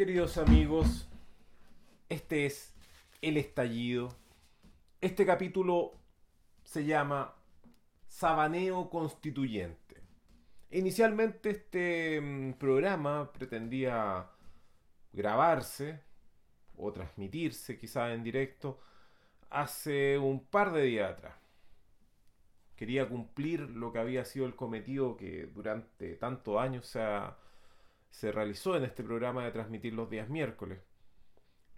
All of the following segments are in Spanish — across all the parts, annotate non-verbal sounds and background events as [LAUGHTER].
Queridos amigos, este es El Estallido. Este capítulo se llama Sabaneo Constituyente. Inicialmente este mm, programa pretendía grabarse o transmitirse quizás en directo hace un par de días atrás. Quería cumplir lo que había sido el cometido que durante tantos años se, se realizó en este programa de transmitir los días miércoles.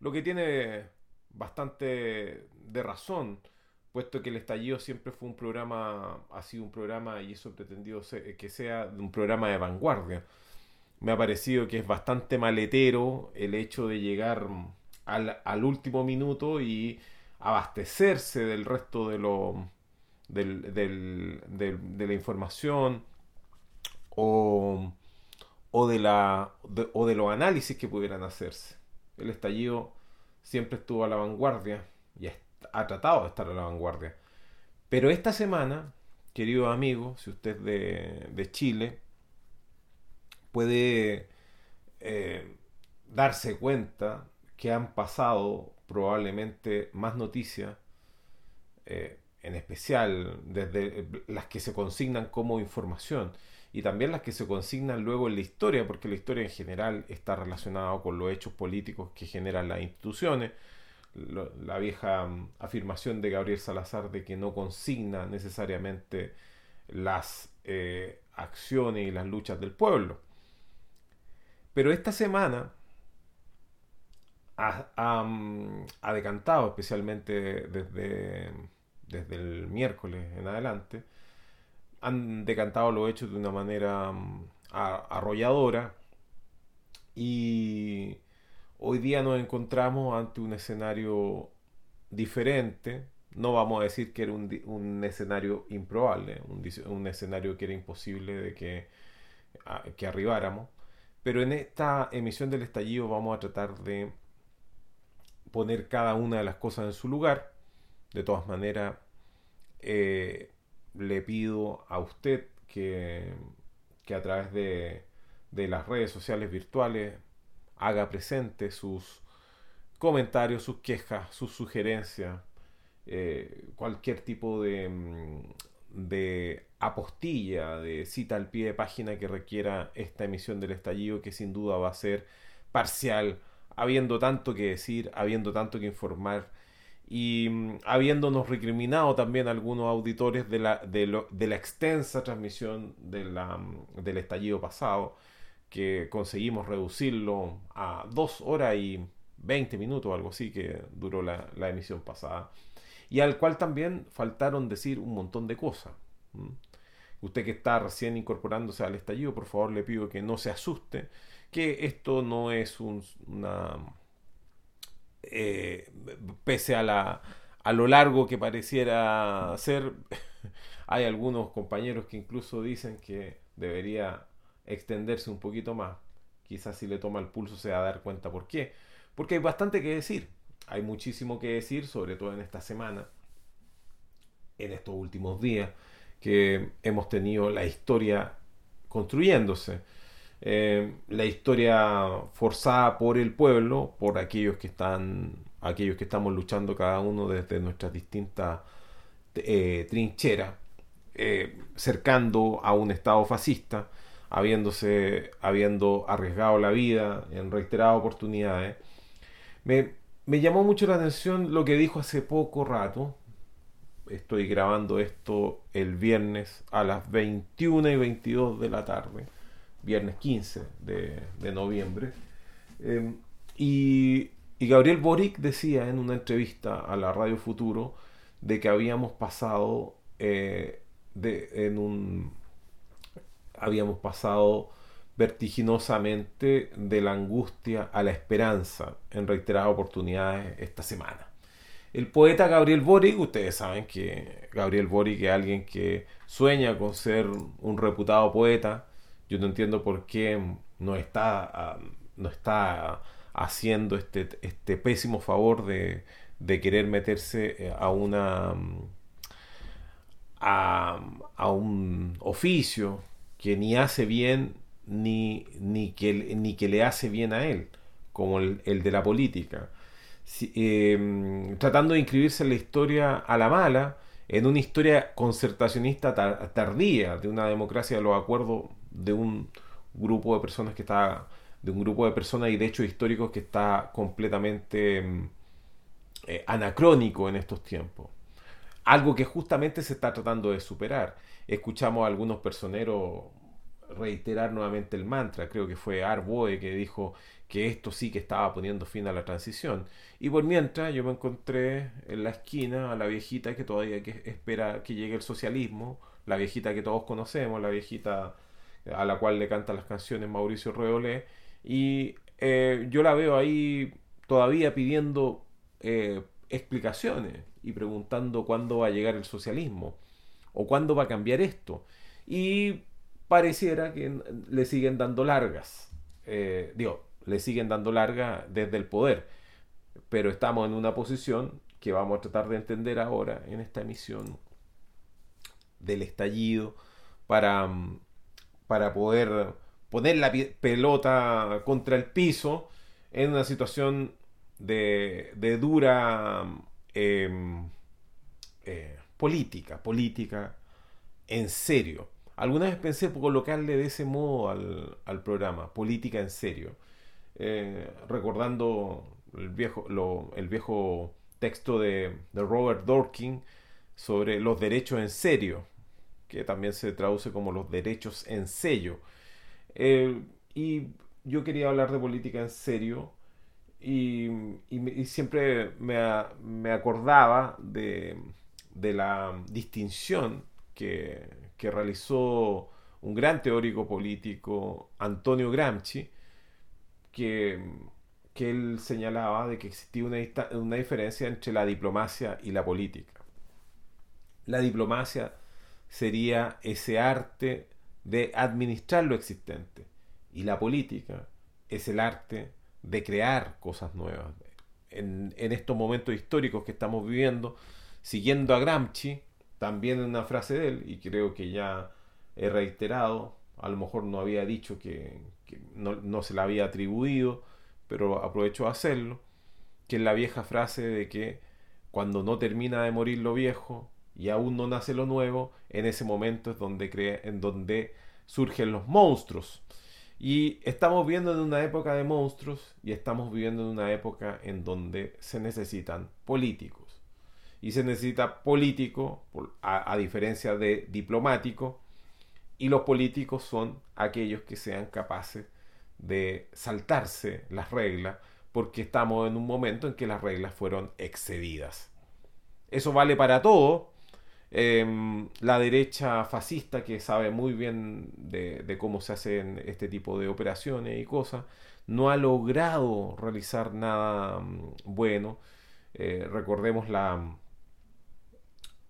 Lo que tiene bastante de razón, puesto que el estallido siempre fue un programa, ha sido un programa y eso pretendido que sea un programa de vanguardia. Me ha parecido que es bastante maletero el hecho de llegar al, al último minuto y abastecerse del resto de lo del, de la información o, o, de la, o de los análisis que pudieran hacerse. El estallido siempre estuvo a la vanguardia y ha tratado de estar a la vanguardia. Pero esta semana, querido amigo, si usted es de, de Chile, puede eh, darse cuenta que han pasado probablemente más noticias, eh, en especial desde las que se consignan como información y también las que se consignan luego en la historia, porque la historia en general está relacionada con los hechos políticos que generan las instituciones. la vieja mm, afirmación de Gabriel Salazar de que no consigna necesariamente las eh, acciones y las luchas del pueblo. Pero esta semana ha, decantado, especialmente desde, desde el miércoles en adelante, han decantado los hechos de una manera mm, arrolladora y hoy día nos encontramos ante un escenario diferente. No vamos a decir que era un, escenario improbable, un, escenario que era imposible de que, que arribáramos. Pero en esta emisión del estallido vamos a tratar de poner cada una de las cosas en su lugar. De todas maneras, eh, le pido a usted que, que a través de, de, las redes sociales virtuales haga presente sus comentarios, sus quejas, sus sugerencias, eh, cualquier tipo de, mm, de apostilla, de cita al pie de página que requiera esta emisión del estallido, que sin duda va a ser parcial, habiendo tanto que decir, habiendo tanto que informar y mm, habiéndonos recriminado también algunos auditores de la, de, la extensa transmisión mm, del estallido pasado, que conseguimos reducirlo a dos horas y 20 minutos, algo así que duró la, la emisión pasada, y al cual también faltaron decir un montón de cosas. Usted que está recién incorporándose al estallido, por favor le pido que no se asuste, que esto no es una... Eh, pese a, la, a lo largo que pareciera ser, [LAUGHS] hay algunos compañeros que incluso dicen que debería extenderse un poquito más. Quizás si le toma el pulso se va a dar cuenta por qué. Porque hay bastante que decir. Hay muchísimo que decir, sobre todo en esta semana, en estos últimos días, que hemos tenido la historia construyéndose. Eh, la historia forzada por el pueblo, por aquellos que están, aquellos que estamos luchando cada uno desde nuestras distintas eh, trincheras, eh, cercando a un estado fascista, habiéndose, habiendo arriesgado la vida en reiteradas oportunidades. Me, me llamó mucho la atención lo que dijo hace poco rato. Estoy grabando esto el viernes a las 21 y 22 de la tarde viernes 15 de, noviembre. Em, y, Gabriel Boric decía en una entrevista a la Radio Futuro de que habíamos pasado eh, de, en un habíamos pasado vertiginosamente de la angustia a la esperanza en reiteradas oportunidades esta semana. El poeta Gabriel Boric, ustedes saben que Gabriel Boric es alguien que sueña con ser un reputado poeta, yo no entiendo por qué no está, ah, no está haciendo este, este pésimo favor de, querer meterse eh, a una a, un oficio que ni hace bien ni, ni, que, ni que le hace bien a él. como el, de la política, em, tratando de inscribirse en la historia a la mala, en una historia concertacionista tardía de una democracia de los acuerdos de un grupo de personas que está de un grupo de personas y de hechos históricos que está completamente em, eh, anacrónico en estos tiempos. Algo que justamente se está tratando de superar. Escuchamos a algunos personeros reiterar nuevamente el mantra, creo que fue Arboe que dijo que esto sí que estaba poniendo fin a la transición. Y por mientras yo me encontré en la esquina a la viejita que todavía que espera que llegue el socialismo, la viejita que todos conocemos, la viejita a la cual le cantan las canciones Mauricio Reolé, y eh, yo la veo ahí todavía pidiendo eh, explicaciones y preguntando cuándo va a llegar el socialismo o cuándo va a cambiar esto. Y pareciera que le siguen dando largas. Eh, digo, le siguen dando largas desde el poder. Pero estamos en una posición que vamos a tratar de entender ahora en esta emisión del estallido para, para poder poner la pelota contra el piso en una situación de, dura em, eh, política, política en serio. Alguna vez pensé colocarle de ese modo al, programa, política en serio, eh, recordando el viejo, el viejo texto de, Robert Dorkin sobre los derechos en serio, que también se traduce como los derechos en sello. Eh, y yo quería hablar de política en serio y, siempre me, acordaba de, la distinción que, realizó un gran teórico político, Antonio Gramsci, que, él señalaba de que existía una, una diferencia entre la diplomacia y la política. La diplomacia sería ese arte de administrar lo existente y la política es el arte de crear cosas nuevas. En, estos momentos históricos que estamos viviendo, siguiendo a Gramsci, también una frase de él, y creo que ya he reiterado, a lo mejor no había dicho que, no, se la había atribuido, pero aprovecho a hacerlo, que es la vieja frase de que cuando no termina de morir lo viejo y aún no nace lo nuevo, en ese momento es donde, cree, en donde surgen los monstruos. Y estamos viviendo en una época de monstruos y estamos viviendo en una época en donde se necesitan políticos. Y se necesita político, a, diferencia de diplomático, y los políticos son aquellos que sean capaces de saltarse las reglas, porque estamos en un momento en que las reglas fueron excedidas. Eso vale para todo, Em, la derecha fascista, que sabe muy bien de, cómo se hacen este tipo de operaciones y cosas, no ha logrado realizar nada mm, bueno. Eh, recordemos la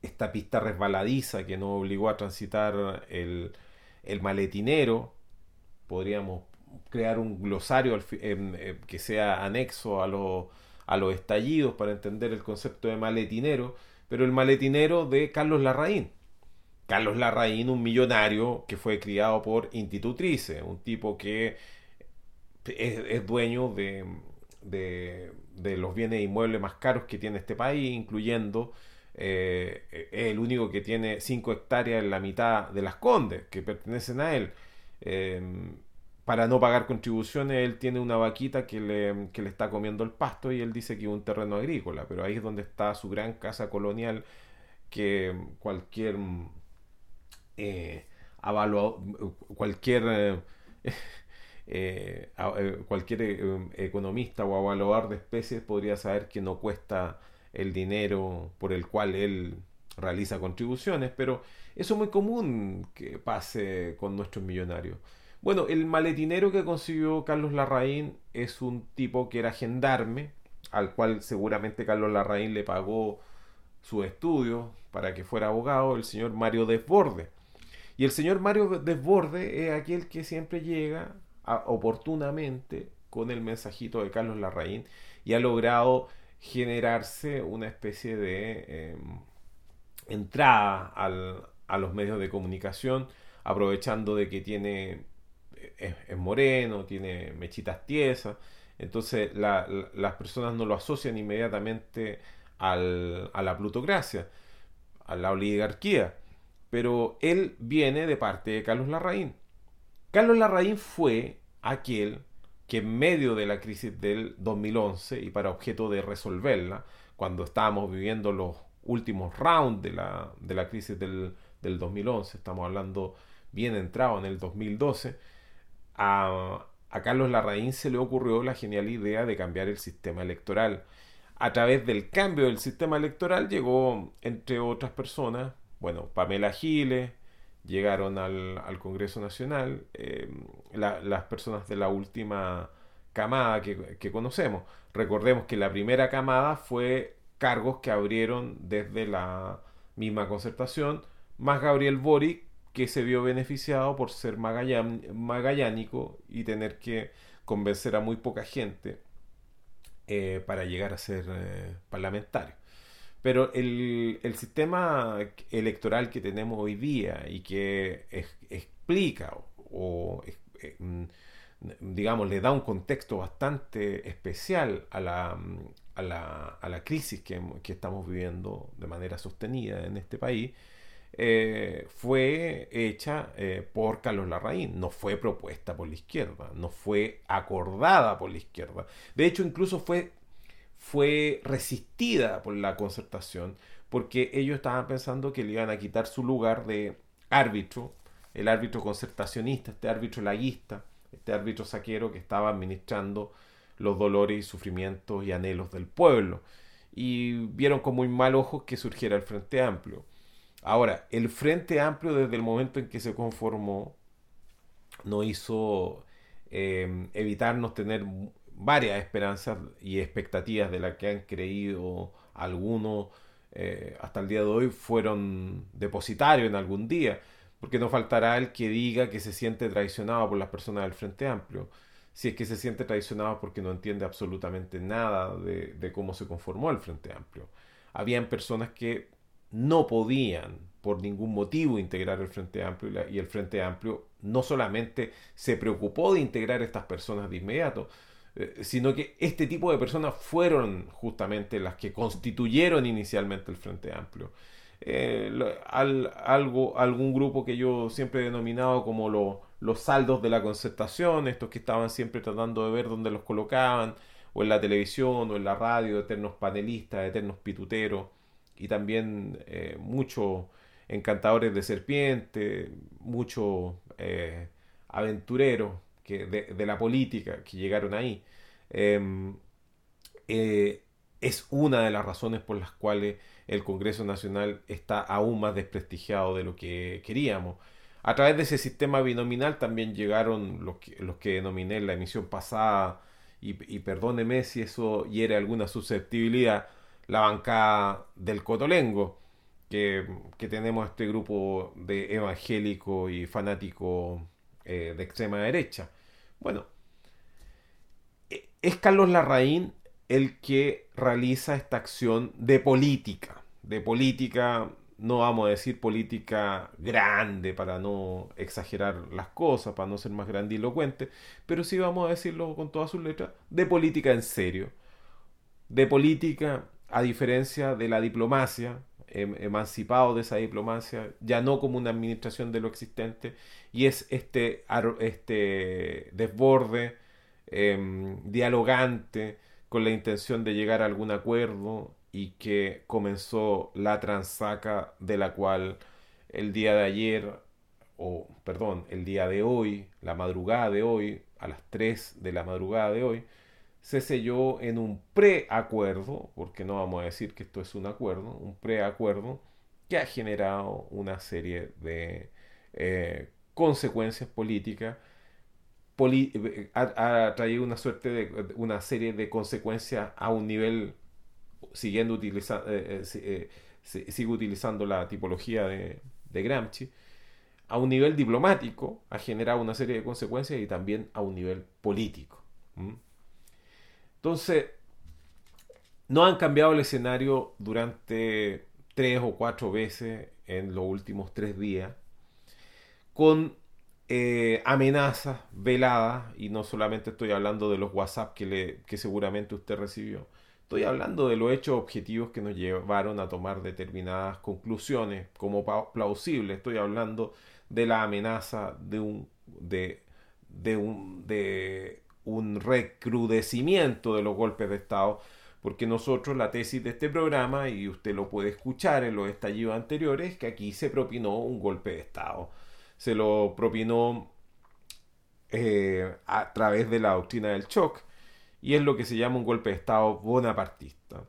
esta pista resbaladiza que nos obligó a transitar el, maletinero. Podríamos crear un glosario em, eh, que sea anexo a, a los estallidos para entender el concepto de maletinero pero el maletinero de Carlos Larraín. Carlos Larraín, un millonario que fue criado por institutrices, un tipo que es, dueño de, de, los bienes inmuebles más caros que tiene este país, incluyendo eh, es el único que tiene 5 hectáreas en la mitad de las Condes, que pertenecen a él. Eh, para no pagar contribuciones, él tiene una vaquita que le, que le, está comiendo el pasto y él dice que es un terreno agrícola, pero ahí es donde está su gran casa colonial que cualquier eh, cualquier eh, [LAUGHS] eh, eh, cualquier economista o evaluador de especies podría saber que no cuesta el dinero por el cual él realiza contribuciones, pero eso es muy común que pase con nuestros millonarios. Bueno, el maletinero que consiguió Carlos Larraín es un tipo que era gendarme, al cual seguramente Carlos Larraín le pagó su estudio para que fuera abogado, el señor Mario Desborde. Y el señor Mario Desborde es aquel que siempre llega oportunamente con el mensajito de Carlos Larraín y ha logrado generarse una especie de em, entrada a los medios de comunicación, aprovechando de que tiene es, moreno, tiene mechitas tiesas, Entonces las personas no lo asocian inmediatamente al, a la plutocracia, a la oligarquía. Pero él viene de parte de Carlos Larraín. Carlos Larraín fue aquel que en medio de la crisis del 2011 y para objeto de resolverla, cuando estábamos viviendo los últimos rounds de la, de la crisis del, del 2011, estamos hablando bien entrado en el 2012, a, Carlos Larraín se le ocurrió la genial idea de cambiar el sistema electoral. A través del cambio del sistema electoral llegó, entre otras personas, bueno, Pamela Giles, llegaron al, Congreso Nacional eh, las personas de la última camada que, que, conocemos. Recordemos que la primera camada fue cargos que abrieron desde la misma concertación, más Gabriel Boric, que se vio beneficiado por ser magallánico y tener que convencer a muy poca gente eh, para llegar a ser eh, parlamentario. Pero el, sistema electoral que tenemos hoy día y que explica o, eh, mm, digamos, le da un contexto bastante especial a la, crisis que, estamos viviendo de manera sostenida en este país, eh, fue hecha eh, por Carlos Larraín, no fue propuesta por la izquierda, no fue acordada por la izquierda. De hecho, incluso fue, fue resistida por la concertación, porque ellos estaban pensando que le iban a quitar su lugar de árbitro, el árbitro concertacionista, este árbitro laguista, este árbitro saquero que estaba administrando los dolores y sufrimientos y anhelos del pueblo. Y vieron con muy mal ojo que surgiera el Frente Amplio. Ahora, el Frente Amplio desde el momento en que se conformó no hizo eh, evitarnos tener varias esperanzas y expectativas de las que han creído algunos eh, hasta el día de hoy fueron depositarios en algún día, porque no faltará el que diga que se siente traicionado por las personas del Frente Amplio, si es que se siente traicionado porque no entiende absolutamente nada de, de cómo se conformó el Frente Amplio. Habían personas que no podían por ningún motivo integrar el Frente Amplio y, el Frente Amplio no solamente se preocupó de integrar a estas personas de inmediato, eh, sino que este tipo de personas fueron justamente las que constituyeron inicialmente el Frente Amplio. Eh, algo, algún grupo que yo siempre he denominado como los saldos de la concertación, estos que estaban siempre tratando de ver dónde los colocaban, o en la televisión, o en la radio, eternos panelistas, eternos pituteros y también eh, muchos encantadores de serpiente, muchos eh, aventureros de, la política que llegaron ahí. Em, eh, es una de las razones por las cuales el Congreso Nacional está aún más desprestigiado de lo que queríamos. A través de ese sistema binominal también llegaron los que, los que denominé en la emisión pasada, y, y perdóneme si eso hiere alguna susceptibilidad, la bancada del Cotolengo, que, tenemos este grupo de evangélico y fanático eh, de extrema derecha. Bueno, e, es Carlos Larraín el que realiza esta acción de política, de política, no vamos a decir política grande para no exagerar las cosas, para no ser más grandilocuente, pero sí vamos a decirlo con todas sus letras, de política en serio, de política a diferencia de la diplomacia, em, emancipado de esa diplomacia, ya no como una administración de lo existente, y es este, este desborde em, dialogante con la intención de llegar a algún acuerdo y que comenzó la transaca de la cual el día de ayer, o perdón, el día de hoy, la madrugada de hoy, a las 3 de la madrugada de hoy, se selló en un preacuerdo, porque no vamos a decir que esto es un acuerdo, un preacuerdo que ha generado una serie de eh, consecuencias políticas, ha, traído una suerte de una serie de consecuencias a un nivel, siguiendo utilizando, eh, eh, sigue utilizando la tipología de, Gramsci, a un nivel diplomático ha generado una serie de consecuencias y también a un nivel político. Entonces, no han cambiado el escenario durante tres o cuatro veces en los últimos tres días, con eh, amenazas veladas, y no solamente estoy hablando de los WhatsApp que, seguramente usted recibió, estoy hablando de los hechos objetivos que nos llevaron a tomar determinadas conclusiones como plausibles, estoy hablando de la amenaza de un, de, de un, de un recrudecimiento de los golpes de Estado, porque nosotros la tesis de este programa, y usted lo puede escuchar en los estallidos anteriores, que aquí se propinó un golpe de Estado. Se lo propinó eh, a través de la doctrina del shock, y es lo que se llama un golpe de Estado bonapartista.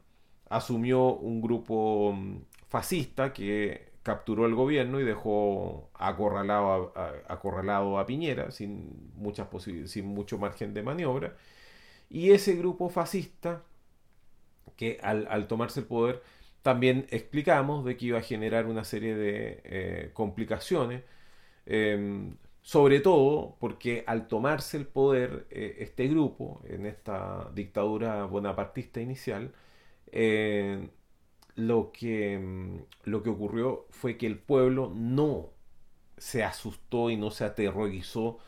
Asumió un grupo mm, fascista que capturó el gobierno y dejó acorralado a, acorralado a Piñera sin, muchas sin mucho margen de maniobra. Y ese grupo fascista que al, tomarse el poder también explicamos de que iba a generar una serie de eh, complicaciones, em, sobre todo porque al tomarse el poder eh, este grupo en esta dictadura bonapartista inicial, eh, lo, que, em, lo que ocurrió fue que el pueblo no se asustó y no se aterrorizó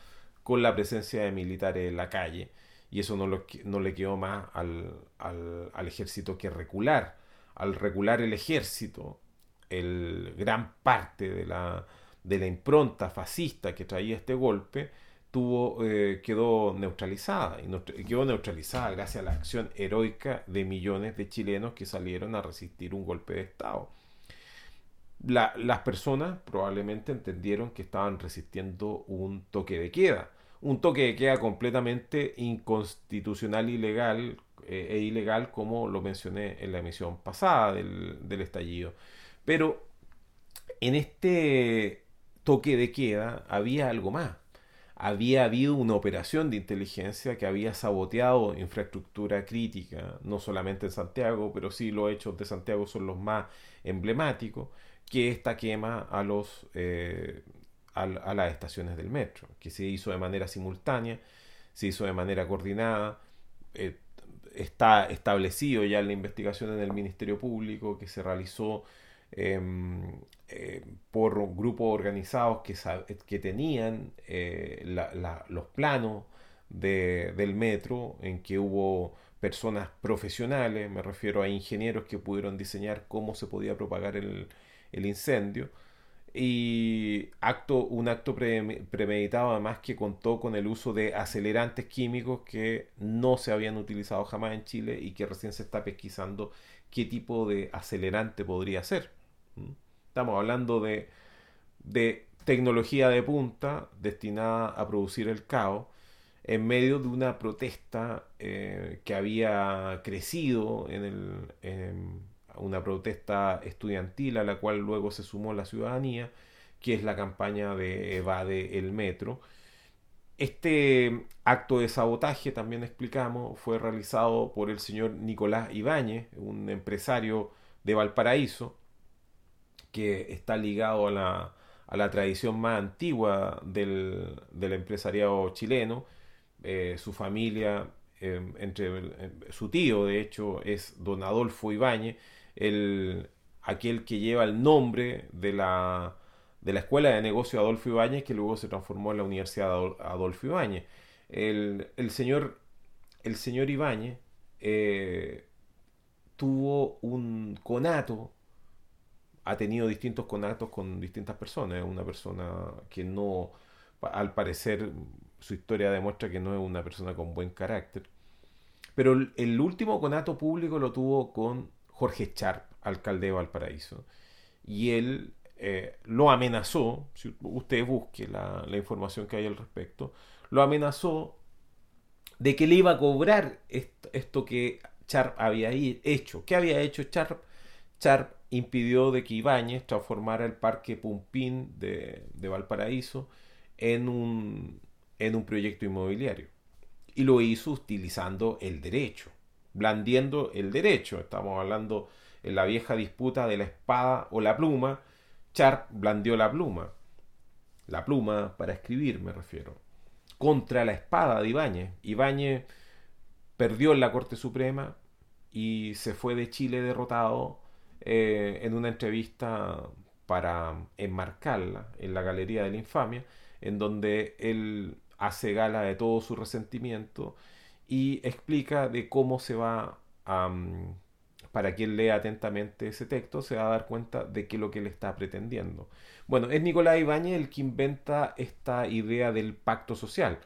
con la presencia de militares en la calle y eso no, no le quedó más al, al, ejército que recular. Al recular el ejército, el gran parte de la, de la impronta fascista que traía este golpe eh, quedó neutralizada y quedó neutralizada gracias a la acción heroica de millones de chilenos que salieron a resistir un golpe de Estado. las personas probablemente entendieron que estaban resistiendo un toque de queda un toque de queda completamente inconstitucional ilegal, eh, e ilegal, como lo mencioné en la emisión pasada del, estallido. Pero en este toque de queda había algo más. Había habido una operación de inteligencia que había saboteado infraestructura crítica, no solamente en Santiago, pero sí los hechos de Santiago son los más emblemáticos, que esta quema a los eh, a, las estaciones del metro, que se hizo de manera simultánea, se hizo de manera coordinada, eh, está establecido ya la investigación en el Ministerio Público que se realizó em, eh, por grupos organizados que, tenían eh, los planos del metro, en que hubo personas profesionales, me refiero a ingenieros que pudieron diseñar cómo se podía propagar el, el incendio y acto, un acto premeditado además que contó con el uso de acelerantes químicos que no se habían utilizado jamás en Chile y que recién se está pesquisando qué tipo de acelerante podría ser. Estamos hablando de, tecnología de punta destinada a producir el caos en medio de una protesta eh, que había crecido en en, una protesta estudiantil a la cual luego se sumó la ciudadanía, que es la campaña de Evade el Metro. Este acto de sabotaje, también explicamos, fue realizado por el señor Nicolás Ibáñez, un empresario de Valparaíso, que está ligado a la, a la tradición más antigua del, del empresariado chileno. Eh, su familia, eh, entre su tío, de hecho, es don Adolfo Ibáñez, el, aquel que lleva el nombre de la, de la Escuela de Negocio Adolfo Ibáñez, que luego se transformó en la Universidad Adolfo Ibáñez. El, el señor, el señor Ibáñez eh, tuvo un conato, ha tenido distintos conatos con distintas personas, es una persona que no, al parecer, su historia demuestra que no es una persona con buen carácter. Pero el último conato público lo tuvo con Jorge Charp, alcalde de Valparaíso. Y él eh, lo amenazó, si usted busque la, información que hay al respecto, lo amenazó de que le iba a cobrar esto, que Charp había hecho. ¿Qué había hecho Charp? Charp impidió de que Ibáñez transformara el parque Pumpín de, de Valparaíso en un, en un proyecto inmobiliario. Y lo hizo utilizando el derecho blandiendo el derecho. Estamos hablando en la vieja disputa de la espada o la pluma. Sharp blandió la pluma. La pluma para escribir, me refiero. Contra la espada de Ibáñez. Ibáñez perdió en la Corte Suprema y se fue de Chile derrotado eh, en una entrevista para enmarcarla en la Galería de la Infamia, en donde él hace gala de todo su resentimiento y explica de cómo se va a... para quien lea atentamente ese texto, se va a dar cuenta de qué es lo que él está pretendiendo. Bueno, es Nicolás Ibáñez el que inventa esta idea del pacto social.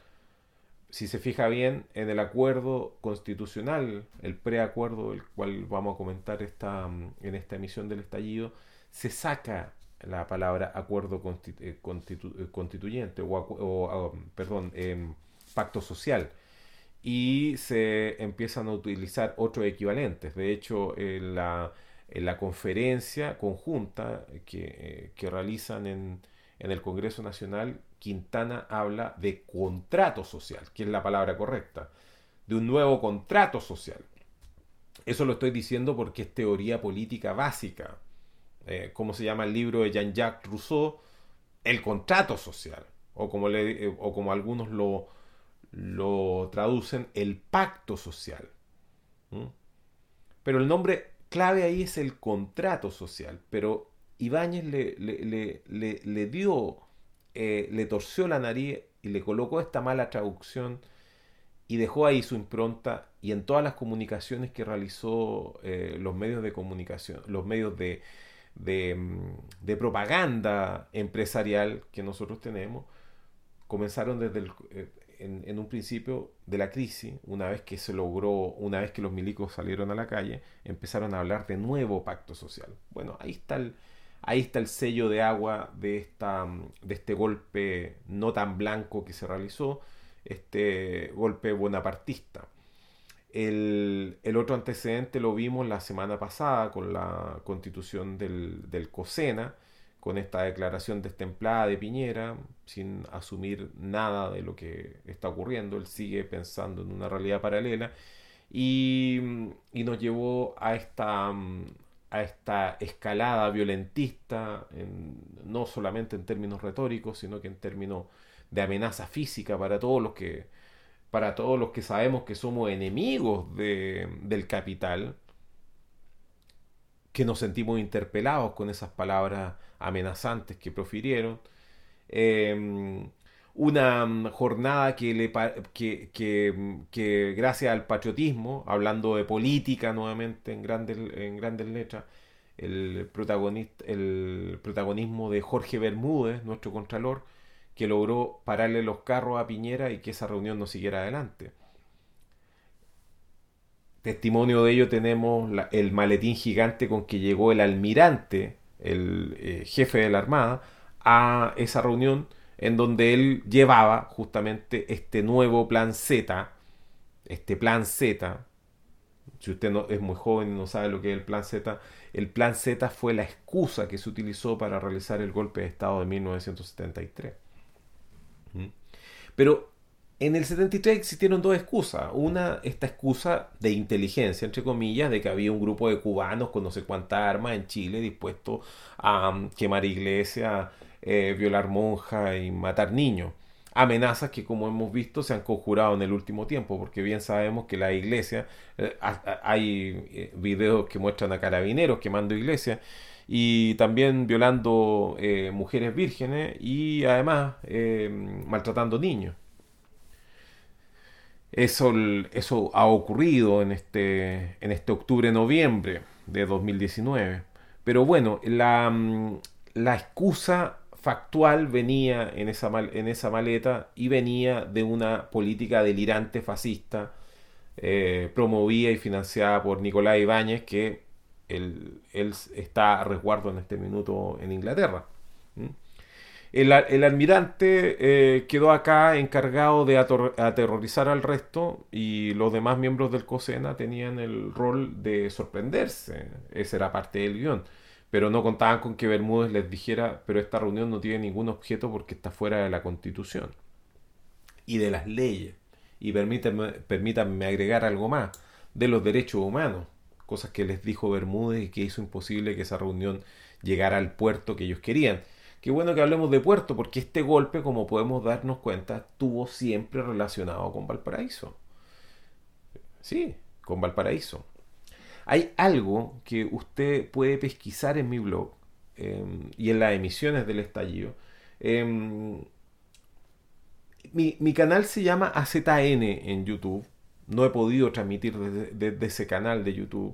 Si se fija bien, en el acuerdo constitucional, el preacuerdo, el cual vamos a comentar esta, en esta emisión del estallido, se saca la palabra acuerdo eh, eh, constituyente o, perdón, em, pacto social y se empiezan a utilizar otros equivalentes. De hecho, en la, la conferencia conjunta que, eh, que realizan en, en, el Congreso Nacional, Quintana habla de contrato social, que es la palabra correcta, de un nuevo contrato social. Eso lo estoy diciendo porque es teoría política básica. Eh, ¿cómo se llama el libro de Jean-Jacques Rousseau? El contrato social, o como, le, eh, o como algunos lo, lo traducen, el pacto social. Pero el nombre clave ahí es el contrato social, pero Ibáñez le, le, le dio, eh, le torció la nariz y le colocó esta mala traducción y dejó ahí su impronta y en todas las comunicaciones que realizó los medios de comunicación, los medios de, Mm, de, propaganda empresarial que nosotros tenemos comenzaron desde el, eh, en, un principio de la crisis, una vez que se logró, una vez que los milicos salieron a la calle, empezaron a hablar de nuevo pacto social. Bueno, ahí está el, ahí está el sello de agua de, esta, mm, de este golpe no tan blanco que se realizó, este golpe bonapartista. El, otro antecedente lo vimos la semana pasada con la constitución del, del COSENA, con esta declaración destemplada de Piñera, sin asumir nada de lo que está ocurriendo. Él sigue pensando en una realidad paralela y, nos llevó a esta, a esta escalada violentista, no solamente en términos retóricos, sino que en términos de amenaza física para todos los que para todos los que sabemos que somos enemigos del capital, que nos sentimos interpelados con esas palabras amenazantes que profirieron. Em, una jornada que, le, que, que, gracias al patriotismo, hablando de política nuevamente en grandes, en grandes letras, el, protagonista, el protagonismo de Jorge Bermúdez, nuestro contralor, que logró pararle los carros a Piñera y que esa reunión no siguiera adelante. Testimonio de ello tenemos el maletín gigante con que llegó el almirante, el eh, jefe de la Armada, a esa reunión en donde él llevaba justamente este nuevo plan Z, este plan Z, si usted no, es muy joven y no sabe lo que es el plan Z, el plan Z fue la excusa que se utilizó para realizar el golpe de Estado de 1973. Pero en el 73 existieron dos excusas. Una, esta excusa de inteligencia, entre comillas, de que había un grupo de cubanos con no sé cuántas armas en Chile dispuestos a um, quemar iglesias, eh, violar monjas y matar niños. Amenazas que, como hemos visto, se han conjurado en el último tiempo, porque bien sabemos que la iglesia, eh, hay eh, videos que muestran a carabineros quemando iglesias y también violando mujeres vírgenes y además maltratando niños. Eso, eso ha ocurrido en este, en este octubre-noviembre de 2019. Pero bueno, la, mm, la excusa factual venía en esa, en esa maleta y venía de una política delirante fascista eh, promovida y financiada por Nicolás Ibáñez que él, está a resguardo en este minuto en Inglaterra. El, almirante eh, quedó acá encargado de aterrorizar al resto y los demás miembros del COSENA tenían el rol de sorprenderse. Esa era parte del guion. Pero no contaban con que Bermúdez les dijera, pero esta reunión no tiene ningún objeto porque está fuera de la constitución y de las leyes. Y permítanme agregar algo más, de los derechos humanos cosas que les dijo Bermúdez y que hizo imposible que esa reunión llegara al puerto que ellos querían. Qué bueno que hablemos de puerto, porque este golpe, como podemos darnos cuenta, estuvo siempre relacionado con Valparaíso. Sí, con Valparaíso. Hay algo que usted puede pesquisar en mi blog em, y en las emisiones del estallido. Em, mi, canal se llama AZN en YouTube. No he podido transmitir desde, ese canal de YouTube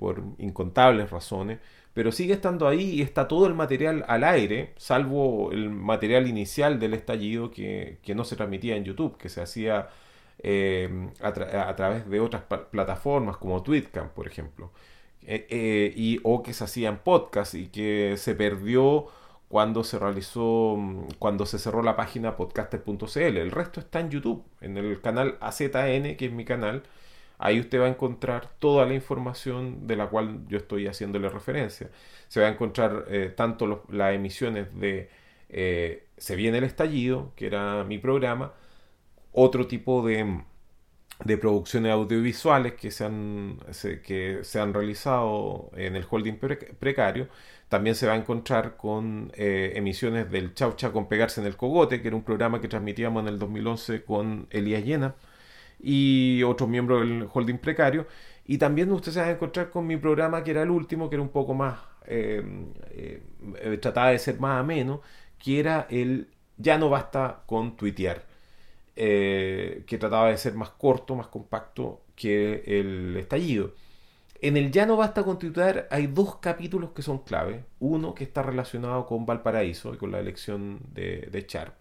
por incontables razones, pero sigue estando ahí y está todo el material al aire, salvo el material inicial del estallido que, no se transmitía en YouTube, que se hacía em, a, través de otras plataformas como Twitcam, por ejemplo, eh, eh, y, o que se hacían podcast y que se perdió cuando se realizó, mm, cuando se cerró la página podcaster.cl. El resto está en YouTube, en el canal AZN, que es mi canal. Ahí usted va a encontrar toda la información de la cual yo estoy haciéndole referencia. Se va a encontrar eh, tanto las emisiones de Se viene el estallido, que era mi programa, otro tipo de, de producciones audiovisuales que se, han, que se han realizado en el holding precario también se va a encontrar con eh, emisiones del Chaucha con Pegarse en el Cogote, que era un programa que transmitíamos en el 2011 con Elías Llena y otros miembros del holding precario. Y también usted se va a encontrar con mi programa, que era el último, que era un poco más, eh, eh, trataba de ser más ameno, que era el Ya no basta con tuitear, que trataba de ser más corto, más compacto que el estallido. En el Ya no basta con hay dos capítulos que son clave. Uno que está relacionado con Valparaíso y con la elección de, de Sharp.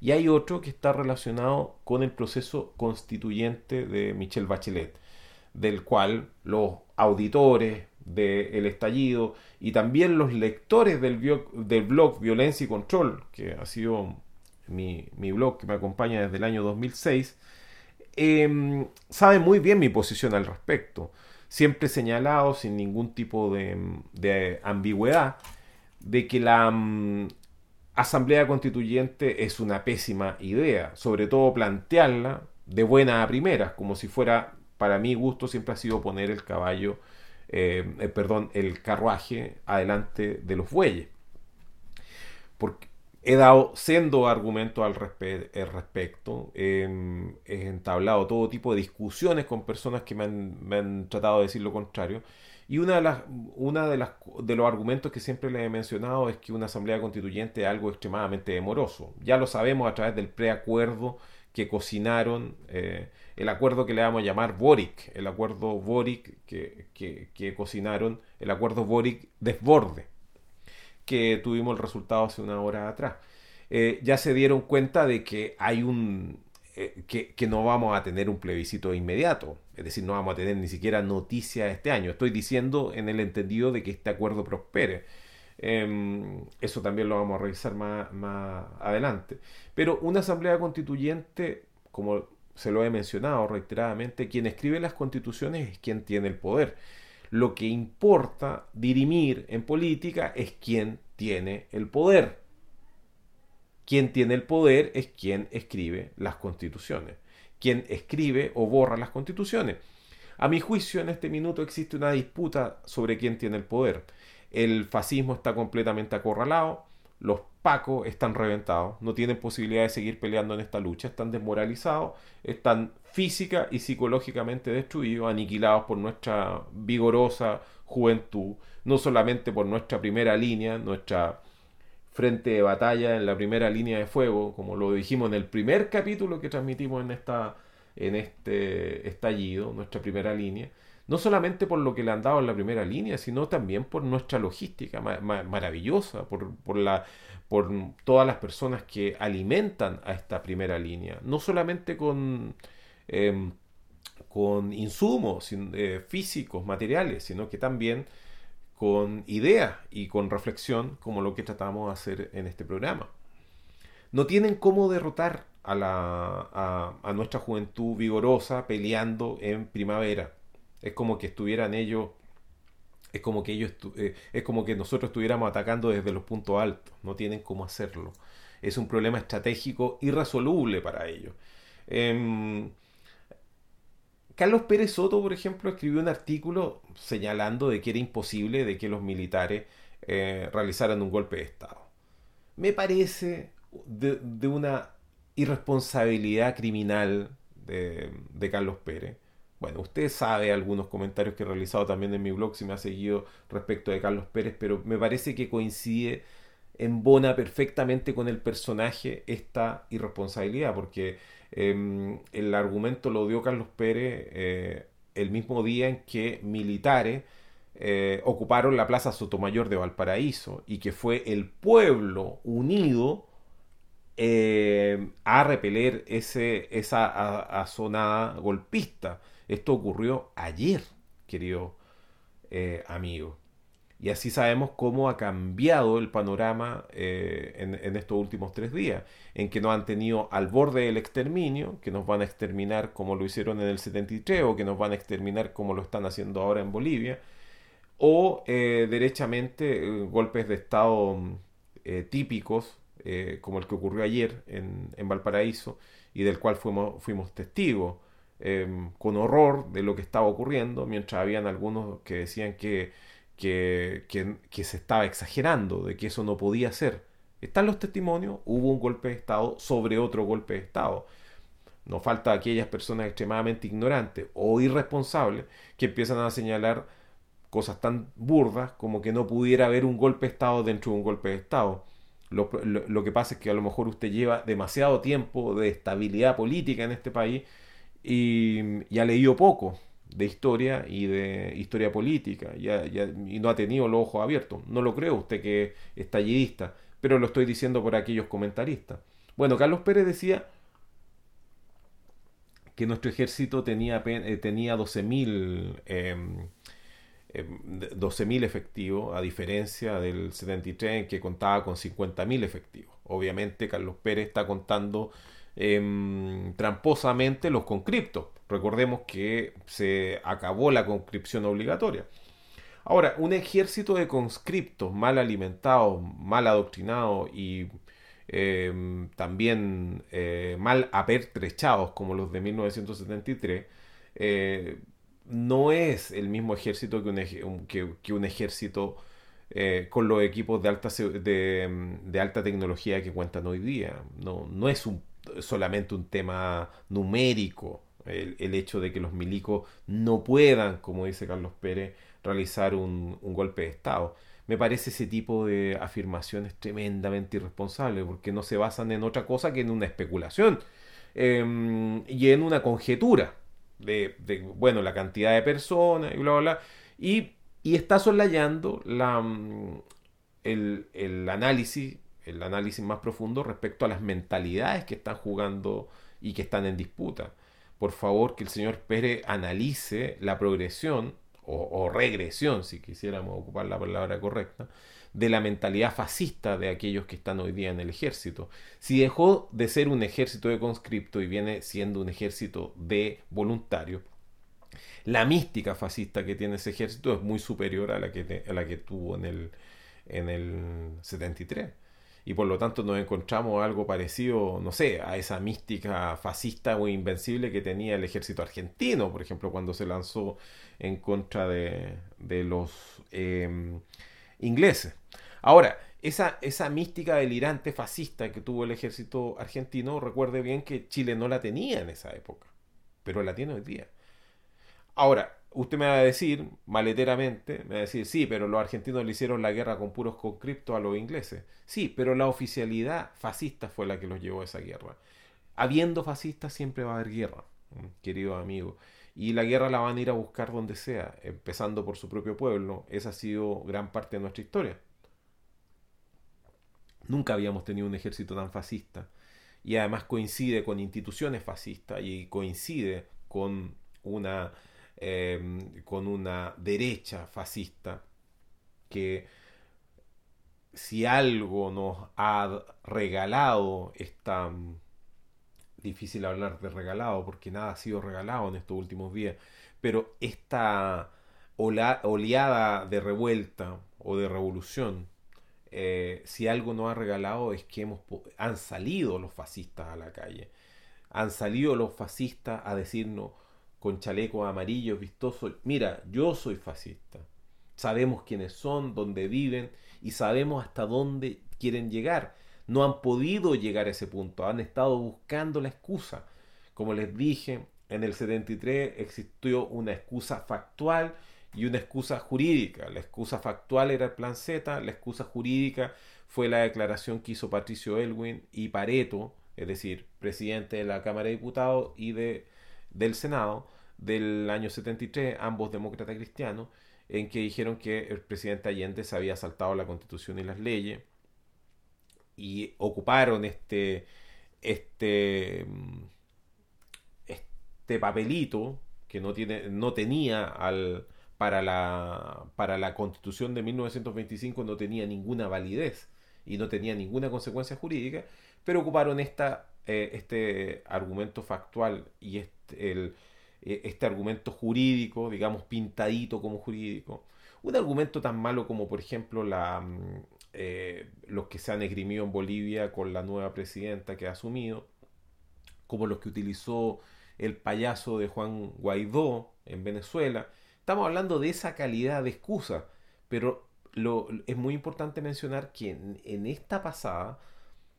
Y hay otro que está relacionado con el proceso constituyente de Michelle Bachelet, del cual los auditores del estallido y también los lectores del, del blog Violencia y Control, que ha sido mi, blog que me acompaña desde el año 2006, eh, saben muy bien mi posición al respecto siempre señalado sin ningún tipo de, ambigüedad de que la mm, Asamblea Constituyente es una pésima idea, sobre todo plantearla de buena a primera, como si fuera, para mi gusto, siempre ha sido poner el caballo, eh, eh, perdón, el carruaje adelante de los bueyes. Porque, He dado siendo argumentos al respecto, em, he entablado todo tipo de discusiones con personas que me han, tratado de decir lo contrario. Y una de las, una de las de los argumentos que siempre les he mencionado es que una asamblea constituyente es algo extremadamente demoroso. Ya lo sabemos a través del preacuerdo que cocinaron, eh, el acuerdo que le vamos a llamar Boric, el acuerdo Boric que, que cocinaron, el acuerdo Boric desborde que tuvimos el resultado hace una hora atrás. Eh, ya se dieron cuenta de que hay un eh, que, no vamos a tener un plebiscito inmediato, es decir, no vamos a tener ni siquiera noticia este año. Estoy diciendo en el entendido de que este acuerdo prospere. Em, eso también lo vamos a revisar más, más adelante. Pero una asamblea constituyente, como se lo he mencionado reiteradamente, quien escribe las constituciones es quien tiene el poder. Lo que importa dirimir en política es quién tiene el poder. Quien tiene el poder es quien escribe las constituciones. Quien escribe o borra las constituciones. A mi juicio, en este minuto existe una disputa sobre quién tiene el poder. El fascismo está completamente acorralado, los pacos están reventados, no tienen posibilidad de seguir peleando en esta lucha, están desmoralizados, están física y psicológicamente destruidos, aniquilados por nuestra vigorosa juventud, no solamente por nuestra primera línea, nuestra frente de batalla en la primera línea de fuego, como lo dijimos en el primer capítulo que transmitimos en, esta, en este estallido, nuestra primera línea, no solamente por lo que le han dado en la primera línea, sino también por nuestra logística maravillosa, por, todas las personas que alimentan a esta primera línea, no solamente con, em, insumos eh, físicos, materiales, sino que también con ideas y con reflexión, como lo que tratamos de hacer en este programa. No tienen cómo derrotar a nuestra juventud vigorosa peleando en primavera es como que estuvieran ellos, es como que ellos, eh, es como que nosotros estuviéramos atacando desde los puntos altos. No tienen cómo hacerlo. Es un problema estratégico irresoluble para ellos. Em, Carlos Pérez Soto, por ejemplo, escribió un artículo señalando de que era imposible de que los militares eh, realizaran un golpe de Estado. Me parece de, una irresponsabilidad criminal de, de Carlos Pérez Bueno, usted sabe algunos comentarios que he realizado también en mi blog si me ha seguido respecto de Carlos Pérez, pero me parece que coincide, embona perfectamente con el personaje esta irresponsabilidad, porque em, el argumento lo dio Carlos Pérez eh, el mismo día en que militares eh, ocuparon la Plaza Sotomayor de Valparaíso y que fue el pueblo unido eh, a repeler ese, esa zona golpista. Esto ocurrió ayer, querido eh, amigo. Y así sabemos cómo ha cambiado el panorama en, en, estos últimos tres días, en que nos han tenido al borde del exterminio, que nos van a exterminar como lo hicieron en el 73 o que nos van a exterminar como lo están haciendo ahora en Bolivia, o eh, derechamente eh, golpes de Estado eh, típicos, como el que ocurrió ayer en, Valparaíso y del cual fuimos, fuimos testigos em, con horror de lo que estaba ocurriendo, mientras habían algunos que decían que, que, que, se estaba exagerando, de que eso no podía ser. Están los testimonios, hubo un golpe de Estado sobre otro golpe de Estado. Nos falta aquellas personas extremadamente ignorantes o irresponsables que empiezan a señalar cosas tan burdas como que no pudiera haber un golpe de Estado dentro de un golpe de Estado. Lo, que pasa es que a lo mejor usted lleva demasiado tiempo de estabilidad política en este país y, ha leído poco de historia y de historia política y, no ha tenido los ojos abiertos. No lo creo usted que es estallidista, pero lo estoy diciendo por aquellos comentaristas. Bueno, Carlos Pérez decía que nuestro ejército tenía, eh, tenía 12.000 12.000 efectivos, a diferencia del 73 en que contaba con 50.000 efectivos. Obviamente Carlos Pérez está contando em, tramposamente los conscriptos. Recordemos que se acabó la conscripción obligatoria. Ahora, un ejército de conscriptos mal alimentados, mal adoctrinados y em, también eh, mal apertrechados como los de 1973, no es el mismo ejército que un, que, un ejército eh, con los equipos de alta, de, alta tecnología que cuentan hoy día. No, no es un, solamente un tema numérico el, hecho de que los milicos no puedan, como dice Carlos Pérez, realizar un, golpe de Estado. Me parece ese tipo de afirmaciones tremendamente irresponsable porque no se basan en otra cosa que en una especulación em, y en una conjetura de, bueno, la cantidad de personas y bla, bla, bla. Y, y está soslayando la, mm, el, el, análisis, el análisis más profundo respecto a las mentalidades que están jugando y que están en disputa. Por favor, que el señor Pérez analice la progresión o, regresión, si quisiéramos ocupar la palabra correcta, de la mentalidad fascista de aquellos que están hoy día en el ejército. Si dejó de ser un ejército de conscripto y viene siendo un ejército de voluntarios, la mística fascista que tiene ese ejército es muy superior a la que, a la que tuvo en el, en el 73 y por lo tanto nos encontramos algo parecido, no sé, a esa mística fascista o invencible que tenía el ejército argentino, por ejemplo, cuando se lanzó en contra de, de los em, ingleses. Ahora, esa, esa mística delirante fascista que tuvo el ejército argentino, recuerde bien que Chile no la tenía en esa época, pero la tiene hoy día. Ahora, usted me va a decir, maleteramente, me va a decir, sí, pero los argentinos le hicieron la guerra con puros conscriptos a los ingleses. Sí, pero la oficialidad fascista fue la que los llevó a esa guerra. Habiendo fascistas siempre va a haber guerra, querido amigo. Y la guerra la van a ir a buscar donde sea, empezando por su propio pueblo. Esa ha sido gran parte de nuestra historia. Nunca habíamos tenido un ejército tan fascista. Y además coincide con instituciones fascistas y coincide con una, em, con una derecha fascista que si algo nos ha regalado esta difícil hablar de regalado porque nada ha sido regalado en estos últimos días, pero esta oleada de revuelta o de revolución, eh, si algo nos ha regalado es que hemos, han salido los fascistas a la calle, han salido los fascistas a decirnos con chalecos amarillos vistosos, mira, yo soy fascista, sabemos quiénes son, dónde viven y sabemos hasta dónde quieren llegar no han podido llegar a ese punto, han estado buscando la excusa. Como les dije en el 73 existió una excusa factual y una excusa jurídica. La excusa factual era el plan Z, la excusa jurídica fue la declaración que hizo Patricio Elwin y Pareto, es decir, presidente de la Cámara de Diputados y de, del Senado del año 73, ambos demócratas cristianos, en que dijeron que el presidente Allende se había saltado la constitución y las leyes y ocuparon este, este, este papelito que no, tiene, no tenía al, para, la, para la constitución de 1925 no tenía ninguna validez y no tenía ninguna consecuencia jurídica, pero ocuparon esta, eh, este argumento factual y el, eh, este argumento jurídico, digamos, pintadito como jurídico. Un argumento tan malo como, por ejemplo, mm, eh, los que se han esgrimido en Bolivia con la nueva presidenta que ha asumido, como los que utilizó el payaso de Juan Guaidó en Venezuela. Estamos hablando de esa calidad de excusa, pero es muy importante mencionar que en, esta pasada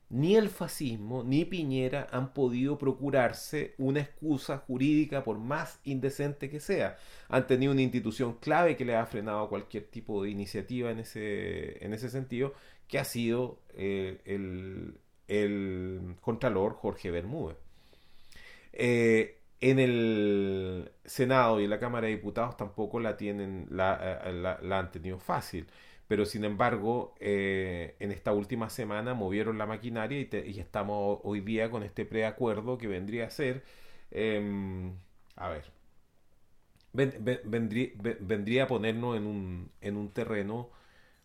ni el fascismo ni Piñera han podido procurarse una excusa jurídica por más indecente que sea. Han tenido una institución clave que le ha frenado cualquier tipo de iniciativa en ese, en ese sentido, que ha sido eh, el, contralor Jorge Bermúdez. Eh, en el Senado y en la Cámara de Diputados tampoco la tienen, la, eh, la, han tenido fácil. Pero sin embargo, eh, en esta última semana movieron la maquinaria y, estamos hoy día con este preacuerdo que vendría a ser, em, a ver, vendría, a ponernos en un, en un terreno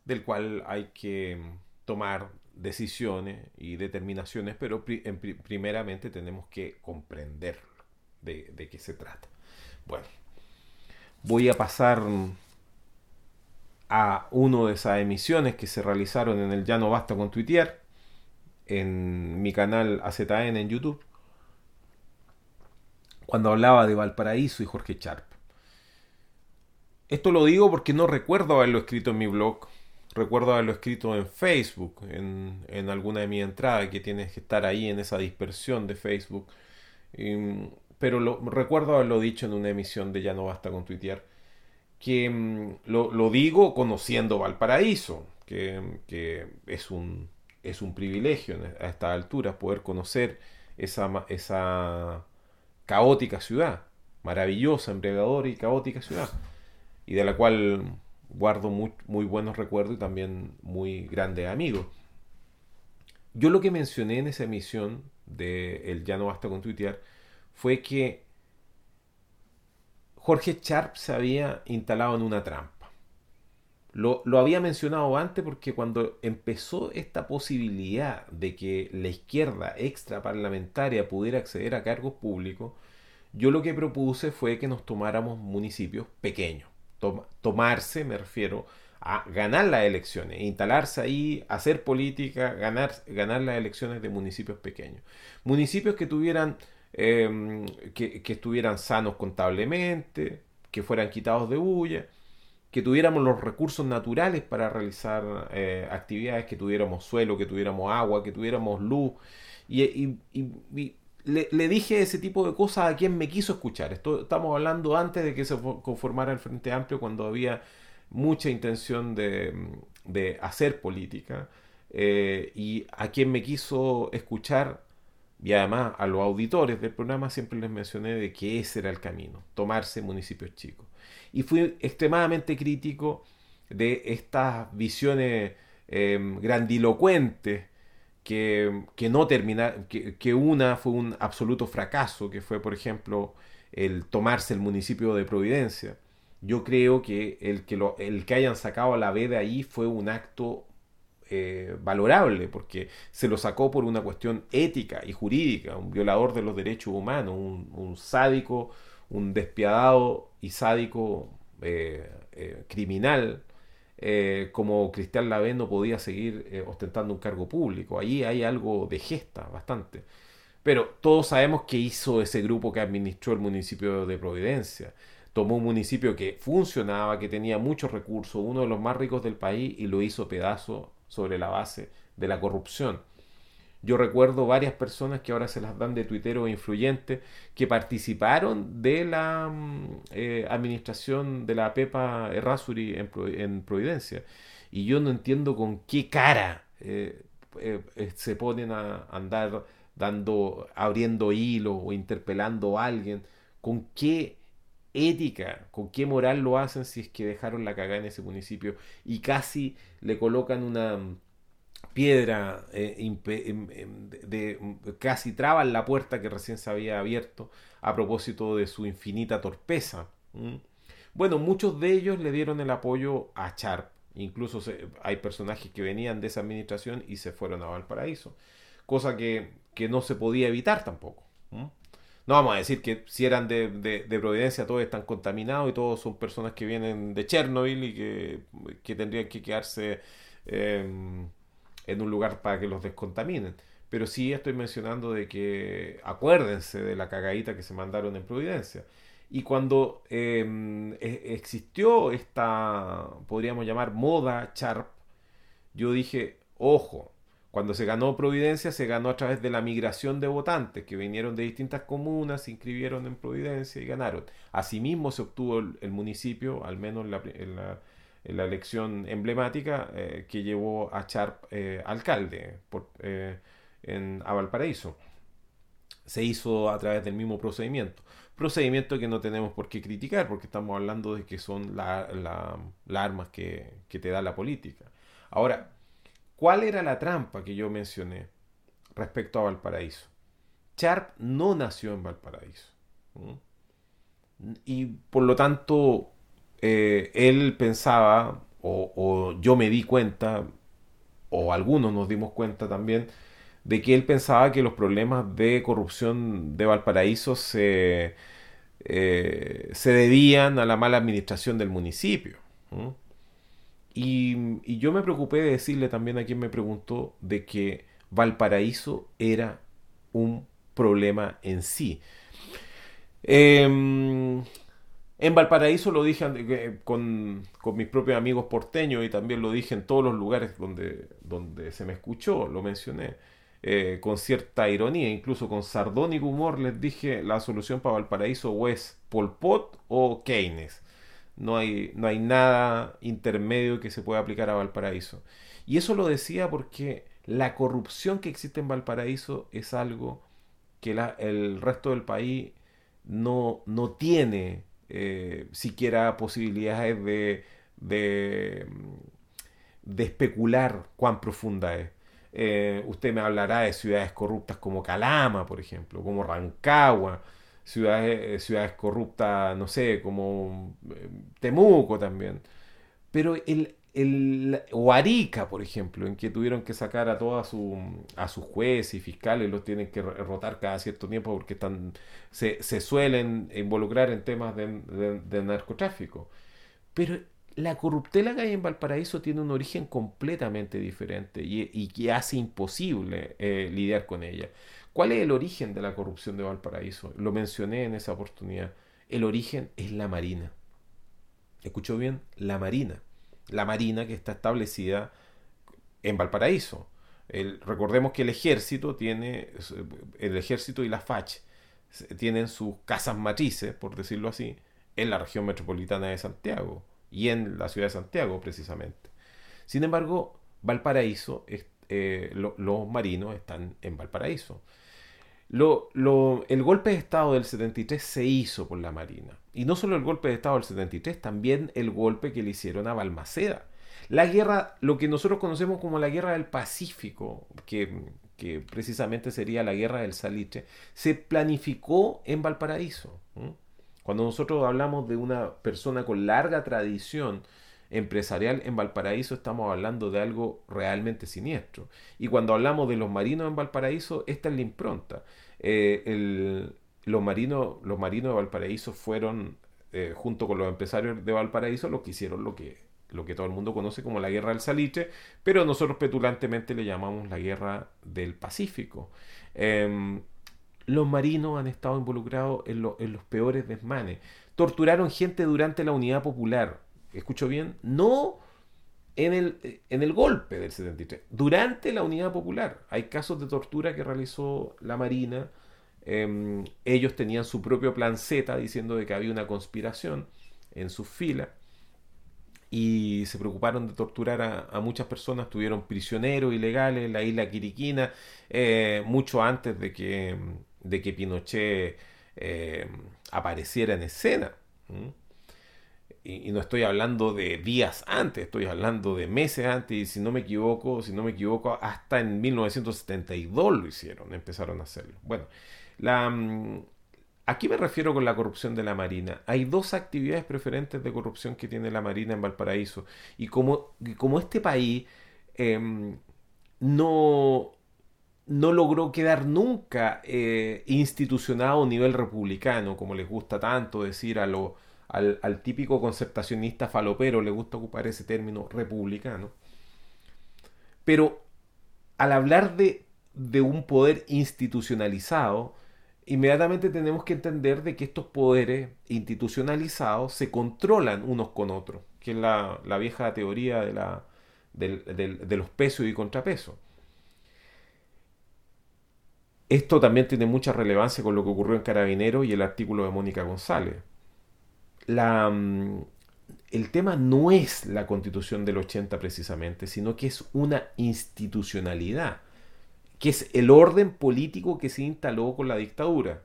del cual hay que tomar decisiones y determinaciones, pero primeramente tenemos que comprender de, de qué se trata. Bueno, voy a pasar a una de esas emisiones que se realizaron en el Ya no basta con tuitear, en mi canal AZN en YouTube, cuando hablaba de Valparaíso y Jorge Charp. Esto lo digo porque no recuerdo haberlo escrito en mi blog, recuerdo haberlo escrito en Facebook, en, en alguna de mis entradas, que tienes que estar ahí en esa dispersión de Facebook pero lo, recuerdo haberlo dicho en una emisión de Ya no basta con tuitear, que mm, lo, digo conociendo Valparaíso, que, es, un, es un privilegio a esta altura poder conocer esa, esa caótica ciudad, maravillosa, embriagadora y caótica ciudad, y de la cual guardo muy, muy buenos recuerdos y también muy grandes amigos. Yo lo que mencioné en esa emisión de El Ya no basta con tuitear fue que Jorge Sharp se había instalado en una trampa. Lo, había mencionado antes porque cuando empezó esta posibilidad de que la izquierda extraparlamentaria pudiera acceder a cargos públicos, yo lo que propuse fue que nos tomáramos municipios pequeños. tomarse, me refiero a ganar las elecciones, instalarse ahí, hacer política, ganar, ganar las elecciones de municipios pequeños. Municipios que tuvieran Em, que, estuvieran sanos contablemente, que fueran quitados de bulla, que tuviéramos los recursos naturales para realizar eh, actividades, que tuviéramos suelo, que tuviéramos agua, que tuviéramos luz. Y, le, dije ese tipo de cosas a quien me quiso escuchar. Esto, estamos hablando antes de que se conformara el Frente Amplio, cuando había mucha intención de, hacer política. Eh, y a quien me quiso escuchar y además a los auditores del programa siempre les mencioné de que ese era el camino, tomarse municipios chicos. Y fui extremadamente crítico de estas visiones em, grandilocuentes que, no terminaron, que, una fue un absoluto fracaso, que fue por ejemplo el tomarse el municipio de Providencia. Yo creo que el que, lo, el que hayan sacado a la B de ahí fue un acto eh, valorable, porque se lo sacó por una cuestión ética y jurídica, un violador de los derechos humanos, un, sádico, un despiadado y sádico eh, eh, criminal, como Cristian Lavén no podía seguir ostentando un cargo público. Allí hay algo de gesta, bastante. Pero todos sabemos que hizo ese grupo que administró el municipio de Providencia tomó un municipio que funcionaba, que tenía muchos recursos, uno de los más ricos del país, y lo hizo pedazo sobre la base de la corrupción. Yo recuerdo varias personas que ahora se las dan de tuiteros influyentes que participaron de la mm, eh, administración de la Pepa Errázuri en, Providencia. Y yo no entiendo con qué cara eh, eh, se ponen a andar dando, abriendo hilo o interpelando a alguien, con qué ética, con qué moral lo hacen si es que dejaron la cagada en ese municipio y casi le colocan una mm, piedra, eh, em, em, de, casi traban la puerta que recién se había abierto a propósito de su infinita torpeza. Bueno, muchos de ellos le dieron el apoyo a Sharp. Incluso hay personajes que venían de esa administración y se fueron a Valparaíso. Cosa que, que no se podía evitar tampoco. No vamos a decir que si eran de, de, Providencia todos están contaminados y todos son personas que vienen de Chernobyl y que, que tendrían que quedarse em, en un lugar para que los descontaminen. Pero sí estoy mencionando de que acuérdense de la cagadita que se mandaron en Providencia. Y cuando em, e, existió esta, podríamos llamar, moda Sharp, yo dije, ojo, cuando se ganó Providencia, se ganó a través de la migración de votantes que vinieron de distintas comunas, se inscribieron en Providencia y ganaron. Asimismo se obtuvo el, municipio, al menos en la, elección emblemática eh, que llevó a Charp eh, alcalde eh, en, a Valparaíso. Se hizo a través del mismo procedimiento. Procedimiento que no tenemos por qué criticar porque estamos hablando de que son las armas que, que te da la política. Ahora, ¿Cuál era la trampa que yo mencioné respecto a Valparaíso? Sharp no nació en Valparaíso. Y por lo tanto, eh, él pensaba, o, yo me di cuenta, o algunos nos dimos cuenta también, de que él pensaba que los problemas de corrupción de Valparaíso se, eh, se debían a la mala administración del municipio. Y, yo me preocupé de decirle también a quien me preguntó de que Valparaíso era un problema en sí. Em, en Valparaíso lo dije eh, con, mis propios amigos porteños y también lo dije en todos los lugares donde, donde se me escuchó, lo mencioné eh, con cierta ironía, incluso con sardónico humor les dije la solución para Valparaíso o es Pol Pot o Keynes no hay, no hay nada intermedio que se pueda aplicar a Valparaíso. Y eso lo decía porque la corrupción que existe en Valparaíso es algo que el resto del país no, no tiene eh, siquiera posibilidades de, de, de, especular cuán profunda es. Eh, usted me hablará de ciudades corruptas como Calama, por ejemplo, como Rancagua, ciudades, eh, ciudades corruptas, no sé, como eh, Temuco también. Pero el, el, por ejemplo, en que tuvieron que sacar a todos su, a sus jueces y fiscales, los tienen que rotar cada cierto tiempo porque están, se, se suelen involucrar en temas de, narcotráfico. Pero la corruptela que hay en Valparaíso tiene un origen completamente diferente y, que hace imposible eh, lidiar con ella. ¿Cuál es el origen de la corrupción de Valparaíso? Lo mencioné en esa oportunidad. El origen es la Marina. ¿Escuchó bien? La Marina. La Marina que está establecida en Valparaíso. recordemos que el ejército tiene, el ejército y la FACH tienen sus casas matrices, por decirlo así, en la región metropolitana de Santiago y en la ciudad de Santiago precisamente. Sin embargo, Valparaíso, eh, los marinos están en Valparaíso. El golpe de Estado del 73 se hizo por la Marina. Y no solo el golpe de Estado del 73, también el golpe que le hicieron a Balmaceda. La guerra, lo que nosotros conocemos como la guerra del Pacífico, que, que precisamente sería la guerra del Salitre, se planificó en Valparaíso. Cuando nosotros hablamos de una persona con larga tradición empresarial en Valparaíso, estamos hablando de algo realmente siniestro. Y cuando hablamos de los marinos en Valparaíso, esta es la impronta. Eh, los, marinos, los marinos de Valparaíso fueron, eh, junto con los empresarios de Valparaíso, los que hicieron lo que, todo el mundo conoce como la guerra del salitre, pero nosotros petulantemente le llamamos la guerra del Pacífico. Em, los marinos han estado involucrados en, en los peores desmanes. Torturaron gente durante la unidad popular escucho bien, no en el, en el golpe del 73, durante la Unidad Popular. Hay casos de tortura que realizó la Marina. Em, ellos tenían su propio plan Z diciendo de que había una conspiración en sus filas y se preocuparon de torturar a, muchas personas, tuvieron prisioneros ilegales en la isla Quiriquina, eh, mucho antes de que, de que Pinochet eh, apareciera en escena. Y, no estoy hablando de días antes, estoy hablando de meses antes, y si no me equivoco, si no me equivoco, hasta en 1972 lo hicieron, empezaron a hacerlo. Bueno, la, mm, Aquí me refiero con la corrupción de la Marina. Hay dos actividades preferentes de corrupción que tiene la Marina en Valparaíso. Y como, como este país em, no, no logró quedar nunca eh, institucionado a nivel republicano, como les gusta tanto decir a lo, al, típico concertacionista falopero, le gusta ocupar ese término republicano. Pero al hablar de, un poder institucionalizado, inmediatamente tenemos que entender de que estos poderes institucionalizados se controlan unos con otros, que es la, vieja teoría de, de los pesos y contrapesos. Esto también tiene mucha relevancia con lo que ocurrió en Carabinero y el artículo de Mónica González. La, mm, el tema no es la constitución del 80 precisamente, sino que es una institucionalidad que es el orden político que se instaló con la dictadura.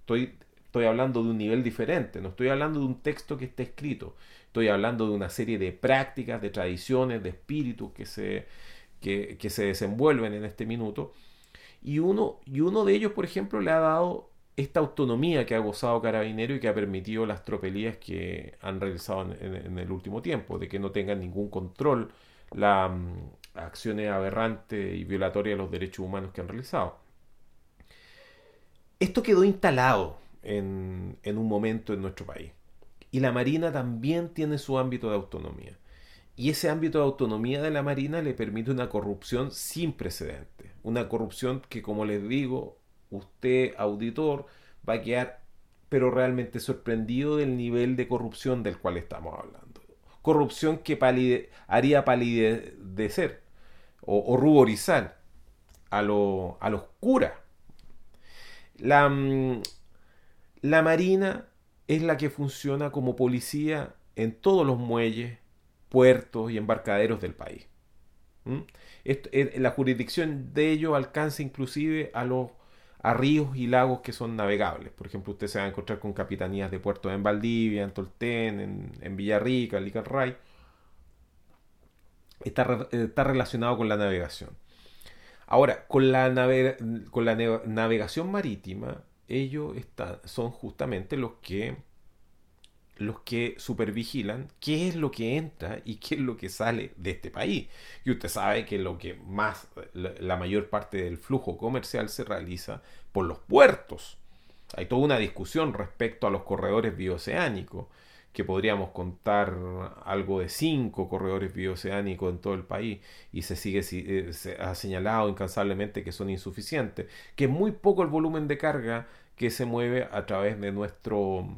Estoy, estoy hablando de un nivel diferente, no estoy hablando de un texto que está escrito, estoy hablando de una serie de prácticas, de tradiciones, de espíritus que se, que, se desenvuelven en este minuto. Y uno, y uno de ellos, por ejemplo, le ha dado esta autonomía que ha gozado Carabinero y que ha permitido las tropelías que han realizado en, el último tiempo, de que no tengan ningún control la, acciones aberrantes y violatorias de los derechos humanos que han realizado. Esto quedó instalado en, un momento en nuestro país. Y la Marina también tiene su ámbito de autonomía. Y ese ámbito de autonomía de la Marina le permite una corrupción sin precedentes. Una corrupción que, como les digo, usted, auditor, va a quedar pero realmente sorprendido del nivel de corrupción del cual estamos hablando. Corrupción que haría palidecer o, ruborizar a, lo, a los curas. La, mm, la Marina es la que funciona como policía en todos los muelles, puertos y embarcaderos del país. ¿Mm? Eh, la jurisdicción de ellos alcanza inclusive a los a ríos y lagos que son navegables. Por ejemplo, usted se va a encontrar con capitanías de puertos en Valdivia, en Tolten, en, en Villarrica, en Licarray, está, relacionado con la navegación. Ahora, con la, con la navegación marítima, ellos están, son justamente los que los que supervigilan qué es lo que entra y qué es lo que sale de este país. Y usted sabe que lo que más, la mayor parte del flujo comercial se realiza por los puertos. Hay toda una discusión respecto a los corredores bioceánicos que podríamos contar algo de cinco corredores bioceánicos en todo el país y se sigue eh, se ha señalado incansablemente que son insuficientes, que es muy poco el volumen de carga que se mueve a través de nuestro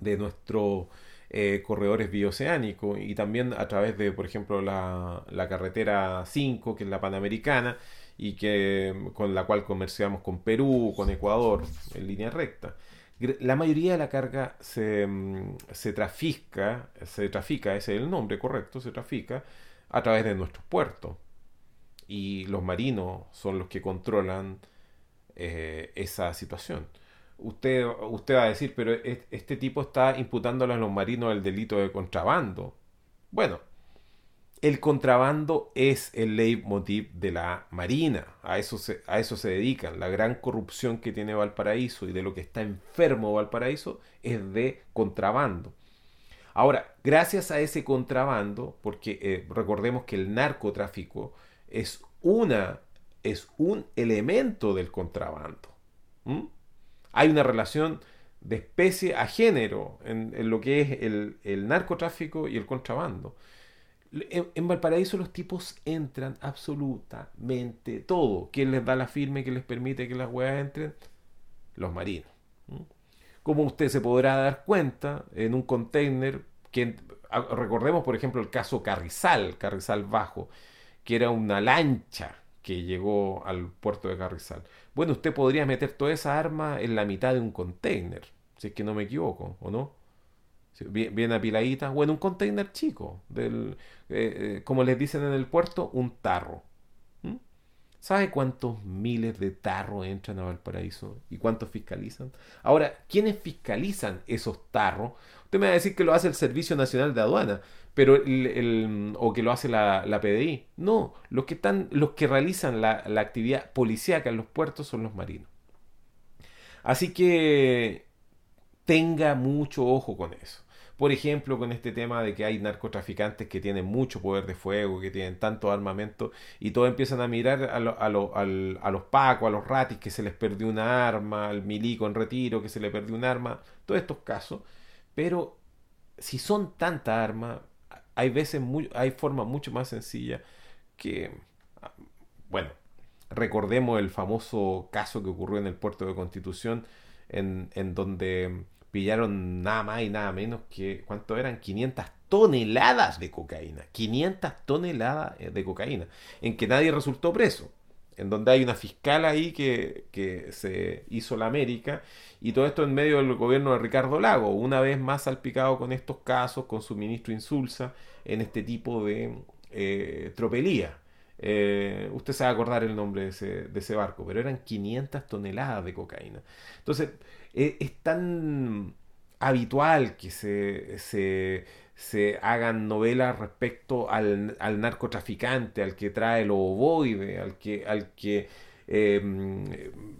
de nuestro eh, corredores bioceánicos y también a través de por ejemplo la, la carretera 5 que es la panamericana y que con la cual comerciamos con Perú, con Ecuador en línea recta la mayoría de la carga se, mm, se trafica, se trafica, ese es el nombre correcto, se trafica a través de nuestros puertos. Y los marinos son los que controlan eh, esa situación. Usted, usted va a decir, pero este tipo está imputándole a los marinos el delito de contrabando. Bueno, el contrabando es el leitmotiv de la Marina, a eso, se, a eso se dedican. La gran corrupción que tiene Valparaíso y de lo que está enfermo Valparaíso es de contrabando. Ahora, gracias a ese contrabando, porque eh, recordemos que el narcotráfico es, una, es un elemento del contrabando. Hay una relación de especie a género en, lo que es el, narcotráfico y el contrabando. En, Valparaíso los tipos entran absolutamente todo. ¿Quién les da la firme que les permite que las huevas entren? Los marinos. Como usted se podrá dar cuenta, en un container, que recordemos, por ejemplo, el caso Carrizal, Carrizal Bajo, que era una lancha que llegó al puerto de Carrizal. Bueno, usted podría meter toda esa arma en la mitad de un container, si es que no me equivoco, ¿o no? Bien, apiladita, bueno, un container chico, del, eh, eh, como les dicen en el puerto, un tarro. ¿Sabe cuántos miles de tarros entran a Valparaíso y cuántos fiscalizan? Ahora, ¿quiénes fiscalizan esos tarros? Usted me va a decir que lo hace el Servicio Nacional de Aduana, pero el, o que lo hace la, PDI. No, los que están, los que realizan la, la actividad policíaca en los puertos son los marinos. Así que tenga mucho ojo con eso por ejemplo, con este tema de que hay narcotraficantes que tienen mucho poder de fuego, que tienen tanto armamento, y todos empiezan a mirar a, a, a los pacos, a los ratis, que se les perdió una arma, al milico en retiro, que se le perdió un arma, todos estos casos. Pero si son tantas armas, hay veces, muy, hay formas mucho más sencillas que, bueno, recordemos el famoso caso que ocurrió en el puerto de Constitución, en, en donde pillaron nada más y nada menos que, ¿cuánto eran? 500 toneladas de cocaína. 500 toneladas eh, de cocaína. En que nadie resultó preso. En donde hay una fiscal ahí que, que se hizo la América. Y todo esto en medio del gobierno de Ricardo Lago. Una vez más salpicado con estos casos, con su ministro Insulsa, en este tipo de eh, tropelía. Eh, usted se va a acordar el nombre de ese, de ese barco, pero eran 500 toneladas de cocaína. Entonces, e, es, tan habitual que se, se, hagan novelas respecto al, narcotraficante, al que trae el ovoide, al que, al que em,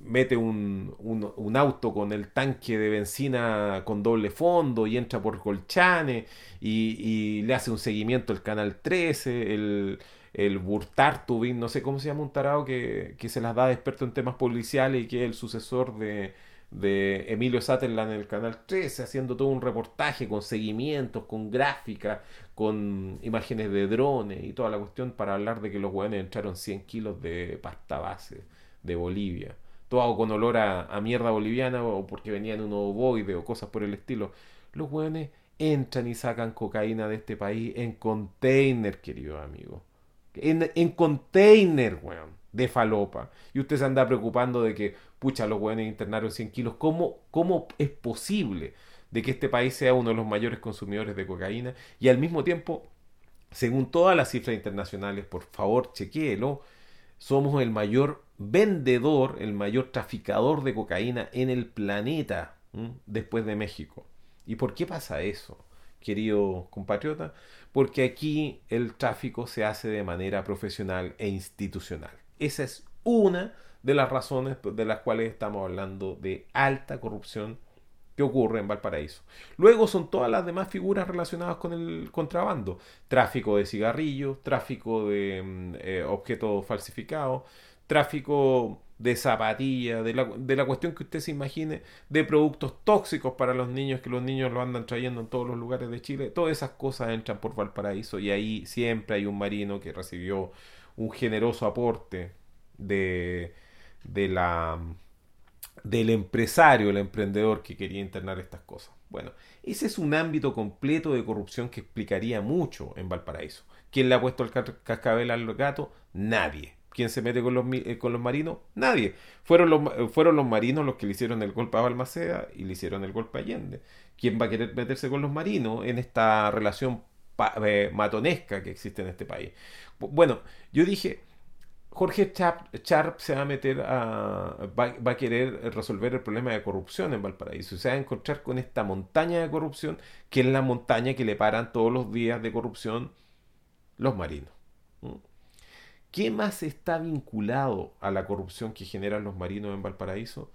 mete un, un, auto con el tanque de benzina con doble fondo y entra por Colchane y, le hace un seguimiento el Canal 13, el, el Burtartubin, no sé cómo se llama un tarado que, que se las da de experto en temas policiales y que es el sucesor de, de Emilio Sutherland en el canal 13, haciendo todo un reportaje con seguimientos, con gráficas, con imágenes de drones y toda la cuestión para hablar de que los hueones entraron 100 kilos de pasta base de Bolivia. Todo con olor a, mierda boliviana o porque venían un ovoide o cosas por el estilo. Los hueones entran y sacan cocaína de este país en container, querido amigo. En, en container, weón, de falopa. Y usted se anda preocupando de que pucha, los hueones internaron 100 kilos. ¿Cómo, ¿Cómo es posible de que este país sea uno de los mayores consumidores de cocaína? Y al mismo tiempo, según todas las cifras internacionales, por favor, chequéelo, somos el mayor vendedor, el mayor traficador de cocaína en el planeta, después de México. ¿Y por qué pasa eso, querido compatriota? Porque aquí el tráfico se hace de manera profesional e institucional. Esa es una de las razones de las cuales estamos hablando de alta corrupción que ocurre en Valparaíso. Luego son todas las demás figuras relacionadas con el contrabando. Tráfico de cigarrillos, tráfico de mm, eh, objetos falsificados, tráfico de zapatillas, de la, de la, cuestión que usted se imagine, de productos tóxicos para los niños, que los niños lo andan trayendo en todos los lugares de Chile. Todas esas cosas entran por Valparaíso y ahí siempre hay un marino que recibió un generoso aporte de de la, del empresario, el emprendedor que quería internar estas cosas. Bueno, ese es un ámbito completo de corrupción que explicaría mucho en Valparaíso. ¿Quién le ha puesto el cascabel al gato? Nadie. ¿Quién se mete con los, eh, con los marinos? Nadie. Fueron los, fueron los marinos los que le hicieron el golpe a Balmaceda y le hicieron el golpe a Allende. ¿Quién va a querer meterse con los marinos en esta relación eh, matonesca que existe en este país? Bueno, yo dije, Jorge Charp, se va a meter a. Va, a querer resolver el problema de corrupción en Valparaíso. Se va a encontrar con esta montaña de corrupción, que es la montaña que le paran todos los días de corrupción los marinos. ¿Qué más está vinculado a la corrupción que generan los marinos en Valparaíso?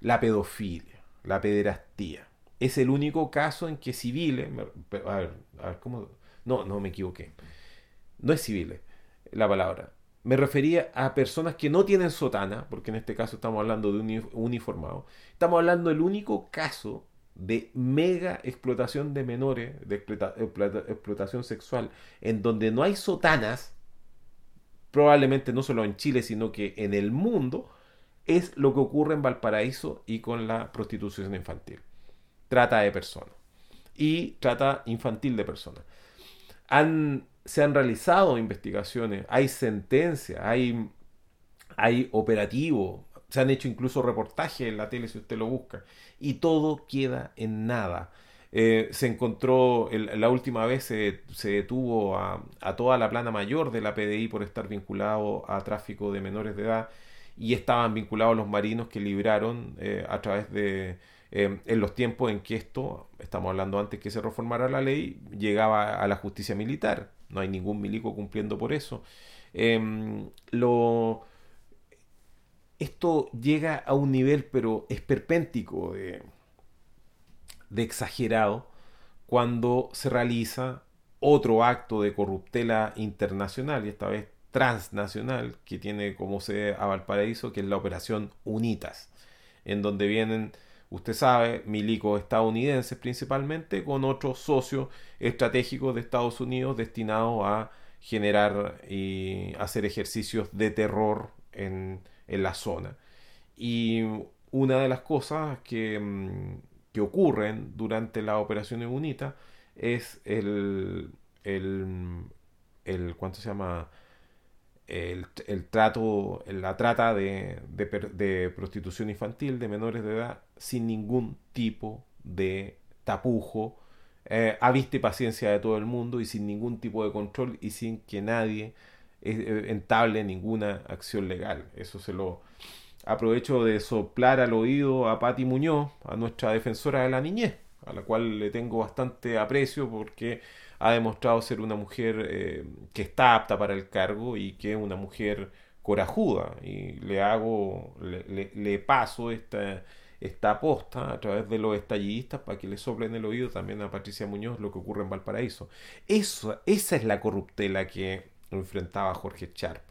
La pedofilia, la pederastía. Es el único caso en que civiles. A ver, a ver, ¿cómo? No, no me equivoqué. No es civiles la palabra me refería a personas que no tienen sotana, porque en este caso estamos hablando de un uniformado. Estamos hablando del único caso de mega explotación de menores, de explotación sexual, en donde no hay sotanas, probablemente no solo en Chile, sino que en el mundo, es lo que ocurre en Valparaíso y con la prostitución infantil. Trata de personas. y trata infantil de personas. se han realizado investigaciones, hay sentencias, hay, hay operativos, se han hecho incluso reportajes en la tele si usted lo busca, y todo queda en nada. Eh, se encontró, la última vez se, detuvo a, toda la plana mayor de la PDI por estar vinculado a tráfico de menores de edad y estaban vinculados los marinos que libraron eh, a través de, eh, en los tiempos en que esto, estamos hablando antes que se reformara la ley, llegaba a la justicia militar. No hay ningún milico cumpliendo por eso. Em, lo, esto llega a un nivel, pero esperpéntico de de exagerado cuando se realiza otro acto de corruptela internacional y esta vez transnacional que tiene como sede a Valparaíso, que es la operación UNITAS, en donde vienen, usted sabe, milicos estadounidenses principalmente, con otros socios estratégicos de Estados Unidos destinados a generar y hacer ejercicios de terror en, en la zona. Y una de las cosas que mm, que ocurren durante la operación UNITA es el, el, el ¿cuánto se llama? El, el trato, la trata de, de, prostitución infantil de menores de edad sin ningún tipo de tapujo, eh, a vista y paciencia de todo el mundo y sin ningún tipo de control y sin que nadie eh, entable ninguna acción legal. Eso se lo, aprovecho de soplar al oído a Patti Muñoz, a nuestra defensora de la niñez, a la cual le tengo bastante aprecio porque ha demostrado ser una mujer eh, que está apta para el cargo y que es una mujer corajuda. Y le hago, le, paso esta, esta aposta a través de los estallidistas para que le soplen el oído también a Patricia Muñoz lo que ocurre en Valparaíso. Eso, esa es la corruptela que enfrentaba Jorge Charp.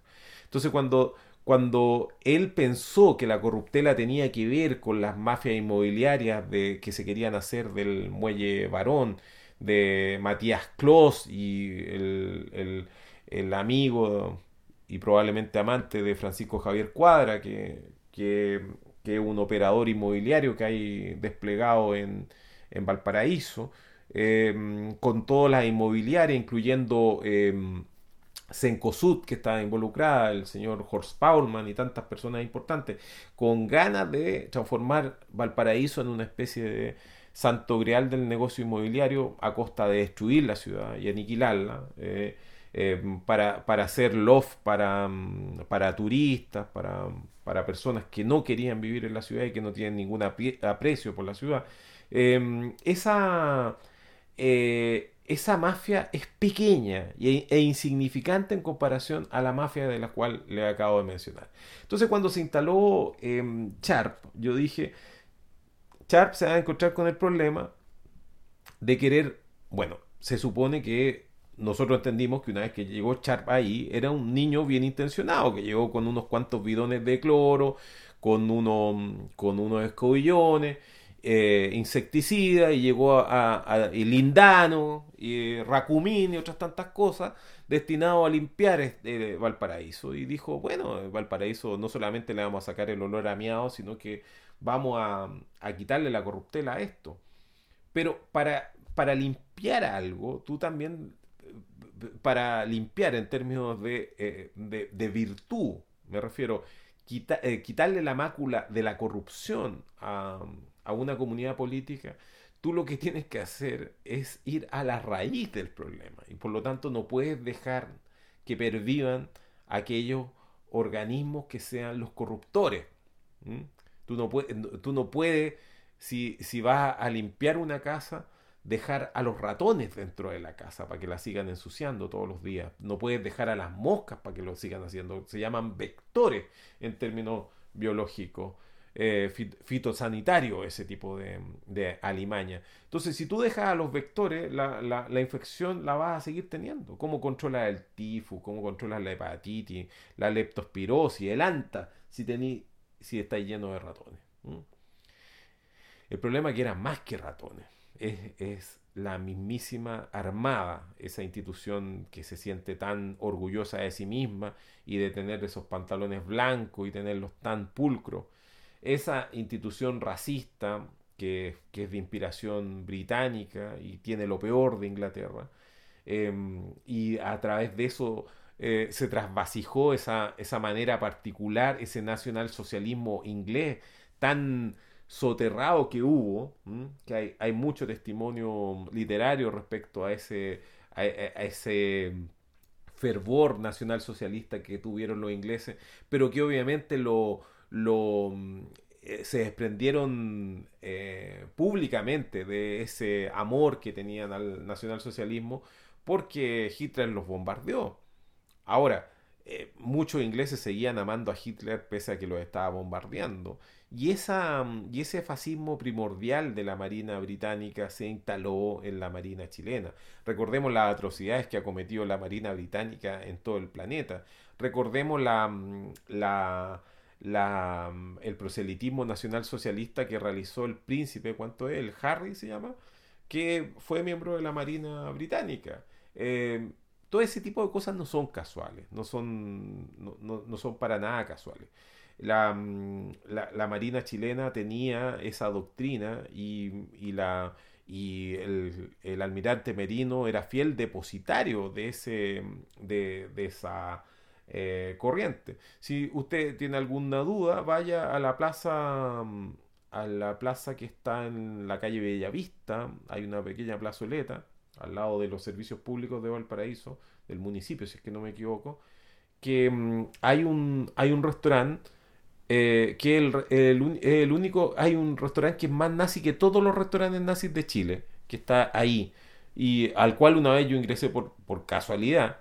Entonces cuando cuando él pensó que la corruptela tenía que ver con las mafias inmobiliarias de, que se querían hacer del muelle varón, de Matías Clos y el, amigo y probablemente amante de Francisco Javier Cuadra, que, que, es un operador inmobiliario que hay desplegado en, Valparaíso, eh, con todas las inmobiliarias, incluyendo... Eh, que está involucrada, el señor Horst Paulman y tantas personas importantes, con ganas de transformar Valparaíso en una especie de santo grial del negocio inmobiliario a costa de destruir la ciudad y aniquilarla, eh, eh, para, para, hacer loft para, mm, para turistas, para, para, personas que no querían vivir en la ciudad y que no tienen ningún aprecio por la ciudad. Eh, esa esa mafia es pequeña e insignificante en comparación a la mafia de la cual le acabo de mencionar. Entonces cuando se instaló em, Sharp, yo dije, Sharp se va a encontrar con el problema de querer, bueno, se supone que nosotros entendimos que una vez que llegó Sharp ahí, era un niño bien intencionado, que llegó con unos cuantos bidones de cloro, con, uno, con unos escobillones, eh, insecticida y llegó a, lindano y racumín y otras tantas cosas destinado a limpiar este, Valparaíso. Y dijo bueno Valparaíso no solamente le vamos a sacar el olor a miado sino que vamos a, quitarle la corruptela a esto pero para, para limpiar algo tú también para limpiar en términos de, eh, de, virtud me refiero eh, quitarle la mácula de la corrupción a a una comunidad política, tú lo que tienes que hacer es ir a la raíz del problema y por lo tanto no puedes dejar que pervivan aquellos organismos que sean los corruptores. Tú no, puedes, tú no si, si vas a limpiar una casa, dejar a los ratones dentro de la casa para que la sigan ensuciando todos los días. No puedes dejar a las moscas para que lo sigan haciendo. Se llaman vectores en términos biológicos. Eh, fitosanitario ese tipo de, alimaña. Entonces, si tú dejas a los vectores, la, infección la vas a seguir teniendo. ¿Cómo controlas el tifus? ¿Cómo controlas la hepatitis? La leptospirosis, el anta, si, tení, si está lleno de ratones. El problema es que era más que ratones. Es, es, la mismísima Armada, esa institución que se siente tan orgullosa de sí misma y de tener esos pantalones blancos y tenerlos tan pulcros esa institución racista que, es de inspiración británica y tiene lo peor de Inglaterra. Em, y a través de eso eh, se trasvasijó esa, esa manera particular, ese nacionalsocialismo inglés tan soterrado que hubo, que hay, hay, mucho testimonio literario respecto a ese, a, ese fervor nacionalsocialista que tuvieron los ingleses, pero que obviamente lo, lo eh, se desprendieron eh, públicamente de ese amor que tenían al nacionalsocialismo porque Hitler los bombardeó. Ahora, eh, muchos ingleses seguían amando a Hitler pese a que los estaba bombardeando. Y, esa, y ese fascismo primordial de la Marina británica se instaló en la Marina chilena. Recordemos las atrocidades que ha cometido la Marina británica en todo el planeta. Recordemos la, la, la, el proselitismo nacional socialista que realizó el príncipe, ¿cuánto es? El Harry se llama, que fue miembro de la Marina británica. Eh, todo ese tipo de cosas no son casuales, no son, no, son para nada casuales. Mm, la, la, Marina chilena tenía esa doctrina y, y la, y el, el, almirante Merino era fiel depositario de, ese, de, de esa eh, corriente. Si usted tiene alguna duda, vaya a la plaza mm, a la plaza que está en la calle Bellavista, hay una pequeña plazoleta al lado de los servicios públicos de Valparaíso, del municipio, si es que no me equivoco, que mm, hay un, hay un restaurante eh, que el, el, único, hay un restaurante que es más nazi que todos los restaurantes nazis de Chile, que está ahí, y al cual una vez yo ingresé por, por casualidad.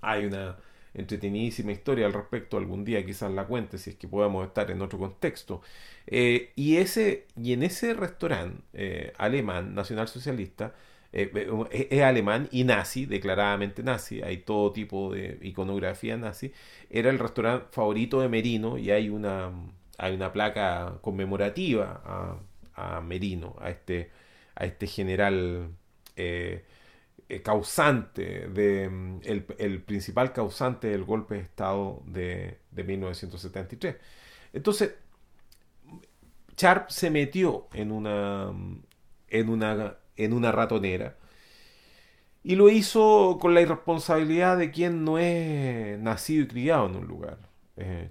Hay una entretenidísima historia al respecto, algún día quizás la cuente, si es que podamos estar en otro contexto. Eh, y, ese, y en ese restaurante eh, alemán, nacionalsocialista, eh, eh, es alemán y nazi, declaradamente nazi, hay todo tipo de iconografía nazi, era el restaurante favorito de Merino y hay una, hay una placa conmemorativa a, Merino, a este, a este general eh, causante, de, el, principal causante del golpe de Estado de, de 1973. Entonces, Sharp se metió en una, en una en una ratonera. Y lo hizo con la irresponsabilidad de quien no es nacido y criado en un lugar. Eh,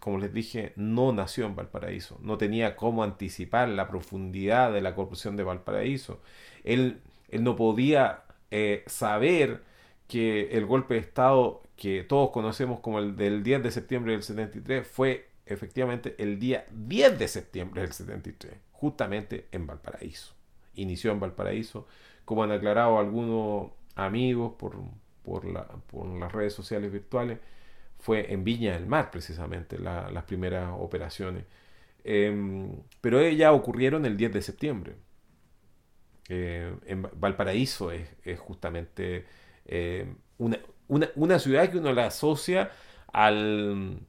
como les dije, no nació en Valparaíso, no tenía cómo anticipar la profundidad de la corrupción de Valparaíso. Él, él no podía eh, saber que el golpe de Estado que todos conocemos como el del 10 de septiembre del 73 fue efectivamente el día 10 de septiembre del 73, justamente en Valparaíso inició en Valparaíso, como han aclarado algunos amigos por, por, las redes sociales virtuales, fue en Viña del Mar precisamente las primeras operaciones. Em, pero ellas ocurrieron el 10 de septiembre. Eh, en Valparaíso es, justamente eh, una, una, ciudad que uno la asocia al,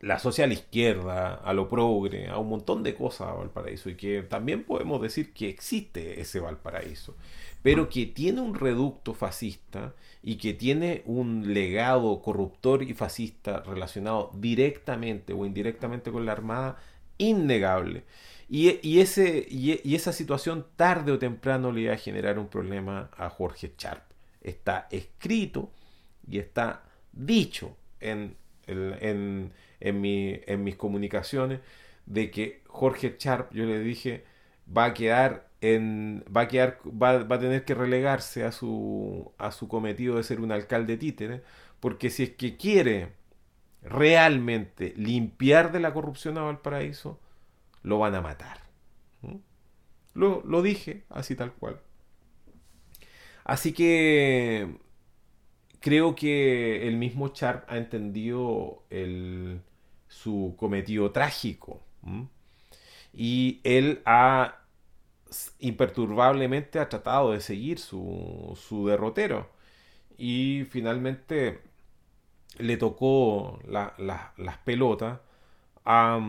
la asocia a la izquierda, a lo progre, a un montón de cosas a Valparaíso y que también podemos decir que existe ese Valparaíso, pero que tiene un reducto fascista y que tiene un legado corruptor y fascista relacionado directamente o indirectamente con la Armada innegable. Y, ese, y, esa situación tarde o temprano le iba a generar un problema a Jorge Sharp. Está escrito y está dicho en, mi, en mis comunicaciones de que Jorge Sharp, yo le dije, va a quedar en, va a quedar, va, a tener que relegarse a su, a su cometido de ser un alcalde títere, porque si es que quiere realmente limpiar de la corrupción a Valparaíso, lo van a matar. Lo, lo dije así tal cual. Así que creo que el mismo Sharp ha entendido el, su cometido trágico. Y él ha imperturbablemente ha tratado de seguir su, su derrotero. Y finalmente le tocó las pelotas a,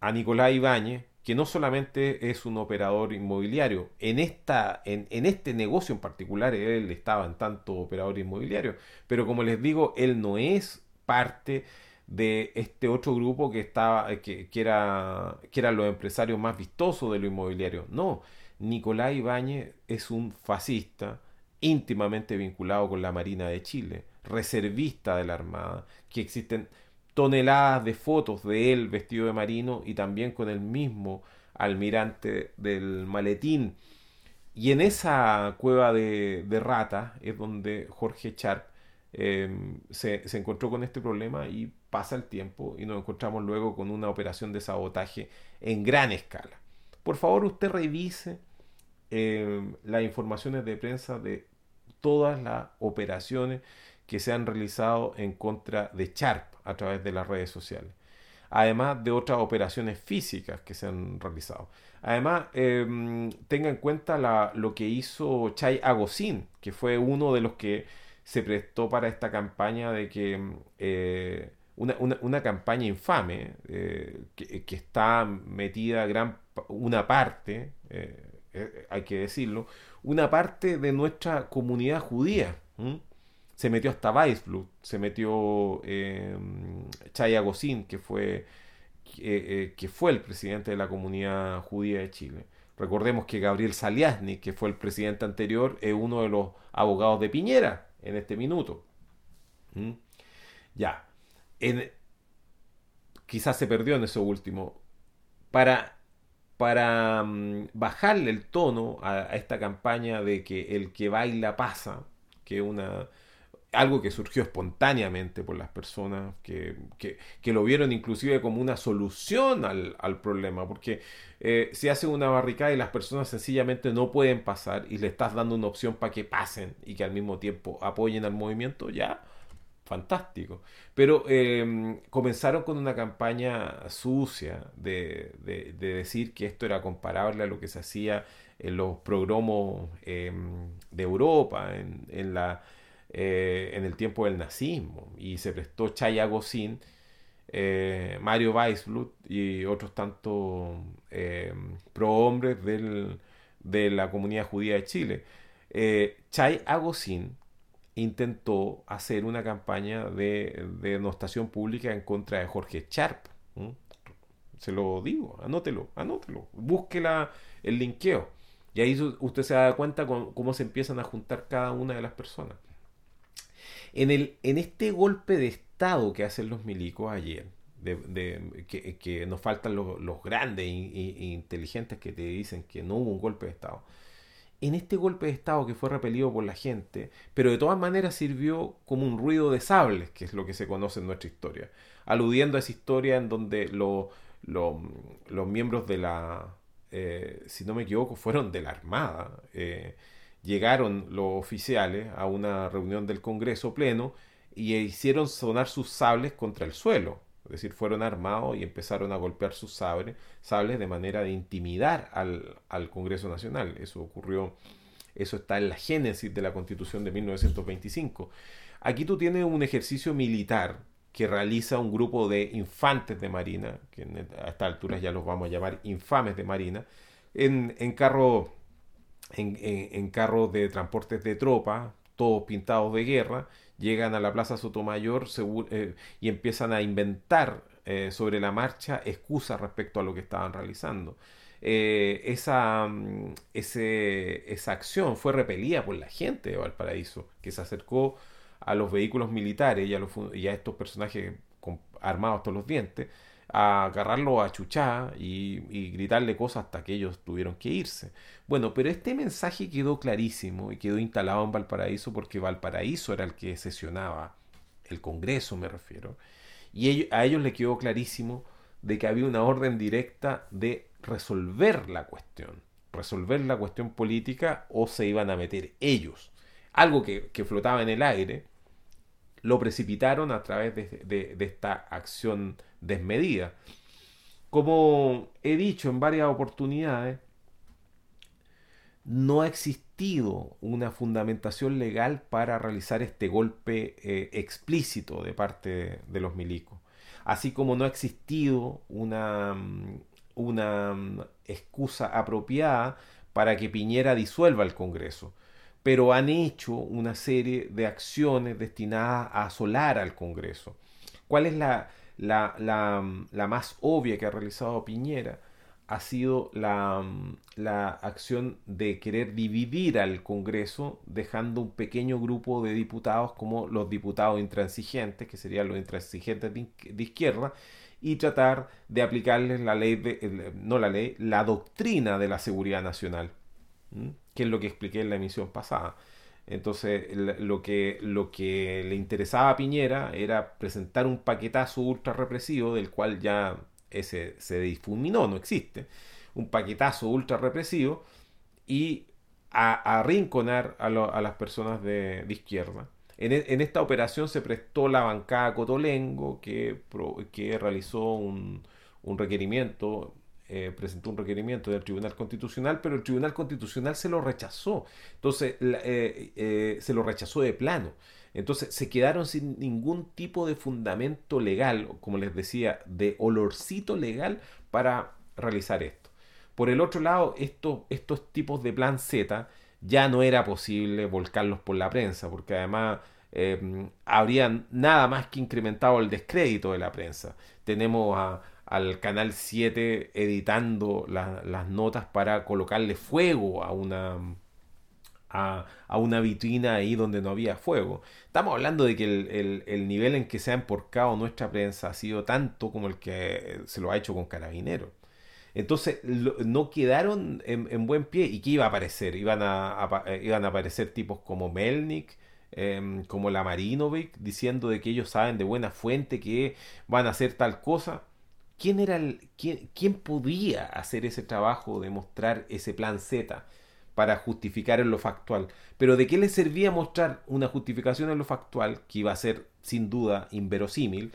a Nicolás Ibáñez, que no solamente es un operador inmobiliario, en, esta, en, en, este negocio en particular él estaba en tanto operador inmobiliario, pero como les digo, él no es parte de este otro grupo que estaba que, que era que eran los empresarios más vistosos de lo inmobiliario. No, Nicolás Ibáñez es un fascista íntimamente vinculado con la Marina de Chile, reservista de la Armada, que existen toneladas de fotos de él vestido de marino y también con el mismo almirante del maletín. Y en esa cueva de, de rata es donde Jorge Sharp em, se, se, encontró con este problema y pasa el tiempo y nos encontramos luego con una operación de sabotaje en gran escala. Por favor, usted revise em, las informaciones de prensa de todas las operaciones que se han realizado en contra de Sharp a través de las redes sociales además de otras operaciones físicas que se han realizado. Además, em, tenga en cuenta lo que hizo Chay Agosín, que fue uno de los que se prestó para esta campaña de que eh, una, campaña infame eh, que, está metida gran una parte, eh, hay que decirlo, una parte de nuestra comunidad judía se metió hasta Weisblut, se metió eh, Chay que fue, eh, eh, que fue el presidente de la comunidad judía de Chile. Recordemos que Gabriel Saliasny, que fue el presidente anterior, es uno de los abogados de Piñera en este minuto. Ya. Quizás se perdió en eso último. Para, para mm, bajarle el tono a, esta campaña de que el que baila pasa, que una algo que surgió espontáneamente por las personas que, lo vieron inclusive como una solución al, problema, porque eh, si hace una barricada y las personas sencillamente no pueden pasar y le estás dando una opción para que pasen y que al mismo tiempo apoyen al movimiento, ya, fantástico. Pero em, comenzaron con una campaña sucia de, decir que esto era comparable a lo que se hacía en los progromos em, de Europa, en la eh, en el tiempo del nazismo y se prestó Chay Agosín, eh, Mario Weisblut y otros tantos eh, prohombres de la comunidad judía de Chile. Chay Agosín intentó hacer una campaña de, denostación pública en contra de Jorge Sharp. Se lo digo, anótelo, anótelo, busque el linkeo. Y ahí usted se da cuenta cómo se empiezan a juntar cada una de las personas. En, el, en este golpe de Estado que hacen los milicos ayer, de, que, nos faltan los, grandes e inteligentes que te dicen que no hubo un golpe de Estado. En este golpe de Estado que fue repelido por la gente, pero de todas maneras sirvió como un ruido de sables, que es lo que se conoce en nuestra historia, aludiendo a esa historia en donde los miembros de la, eh, si no me equivoco, fueron de la Armada. Eh, llegaron los oficiales a una reunión del Congreso pleno y hicieron sonar sus sables contra el suelo. Es decir, fueron armados y empezaron a golpear sus sables, sables de manera de intimidar al, al Congreso Nacional. Eso ocurrió, eso está en la génesis de la Constitución de 1925. Aquí tú tienes un ejercicio militar que realiza un grupo de infantes de Marina, que a esta altura ya los vamos a llamar infames de Marina, en, en carro en, carros de transportes de tropa, todos pintados de guerra, llegan a la Plaza Sotomayor eh, y empiezan a inventar eh, sobre la marcha excusas respecto a lo que estaban realizando. Eh, esa, mm, esa acción fue repelida por la gente de Valparaíso, que se acercó a los vehículos militares y a, estos personajes armados hasta los dientes a agarrarlo a chuchá y, gritarle cosas hasta que ellos tuvieron que irse. Bueno, pero este mensaje quedó clarísimo y quedó instalado en Valparaíso porque Valparaíso era el que sesionaba el Congreso, me refiero, y a ellos le quedó clarísimo de que había una orden directa de resolver la cuestión, resolver la cuestión política o se iban a meter ellos. Algo que, que flotaba en el aire, lo precipitaron a través de, esta acción desmedida. Como he dicho en varias oportunidades, no ha existido una fundamentación legal para realizar este golpe eh, explícito de parte de los milicos. Así como no ha existido una, una excusa apropiada para que Piñera disuelva el Congreso pero han hecho una serie de acciones destinadas a asolar al Congreso, ¿Cuál es la, la, la, más obvia que ha realizado Piñera? ha sido la, la, acción de querer dividir al Congreso, dejando un pequeño grupo de diputados como los diputados intransigentes, que serían los intransigentes de, izquierda, y tratar de aplicarles la ley, de, no la ley, la doctrina de la seguridad nacional, que es lo que expliqué en la emisión pasada. Entonces, lo que, lo que le interesaba a Piñera era presentar un paquetazo ultra represivo, del cual ya ese se difuminó, no existe. Un paquetazo ultra represivo y a, arrinconar a, las personas de, izquierda. En, e, en, esta operación se prestó la bancada Cotolengo que, que realizó un, un requerimiento eh, presentó un requerimiento del Tribunal Constitucional, pero el Tribunal Constitucional se lo rechazó. Entonces, eh, eh, se lo rechazó de plano. Entonces, se quedaron sin ningún tipo de fundamento legal, como les decía, de olorcito legal para realizar esto. Por el otro lado, estos, estos tipos de plan Z ya no era posible volcarlos por la prensa, porque además habrían nada más que incrementado el descrédito de la prensa. Tenemos a, al Canal 7 editando las notas para colocarle fuego a una, a, una vitrina ahí donde no había fuego. Estamos hablando de que el, nivel en que se ha emporcado nuestra prensa ha sido tanto como el que se lo ha hecho con Carabineros. Entonces no quedaron en, buen pie. ¿Y qué iba a aparecer? Iban a, iban a aparecer tipos como Melnik, em, como la Marinovic, diciendo de que ellos saben de buena fuente que van a hacer tal cosa. ¿Quién, era el, quién, podía hacer ese trabajo de mostrar ese plan Z para justificar en lo factual? Pero ¿de qué le servía mostrar una justificación en lo factual, que iba a ser sin duda inverosímil,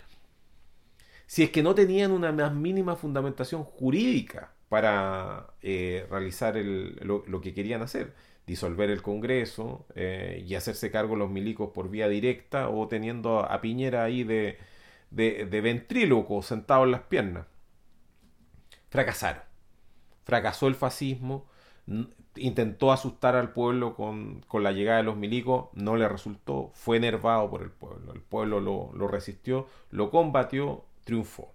si es que no tenían una más mínima fundamentación jurídica para eh, realizar lo, que querían hacer? disolver el Congreso eh, y hacerse cargo los milicos por vía directa o teniendo a Piñera ahí de, de, de ventríloco sentado en las piernas. Fracasaron. Fracasó el fascismo, intentó asustar al pueblo con, la llegada de los milicos, no le resultó, fue enervado por el pueblo. El pueblo lo, resistió, lo combatió, triunfó.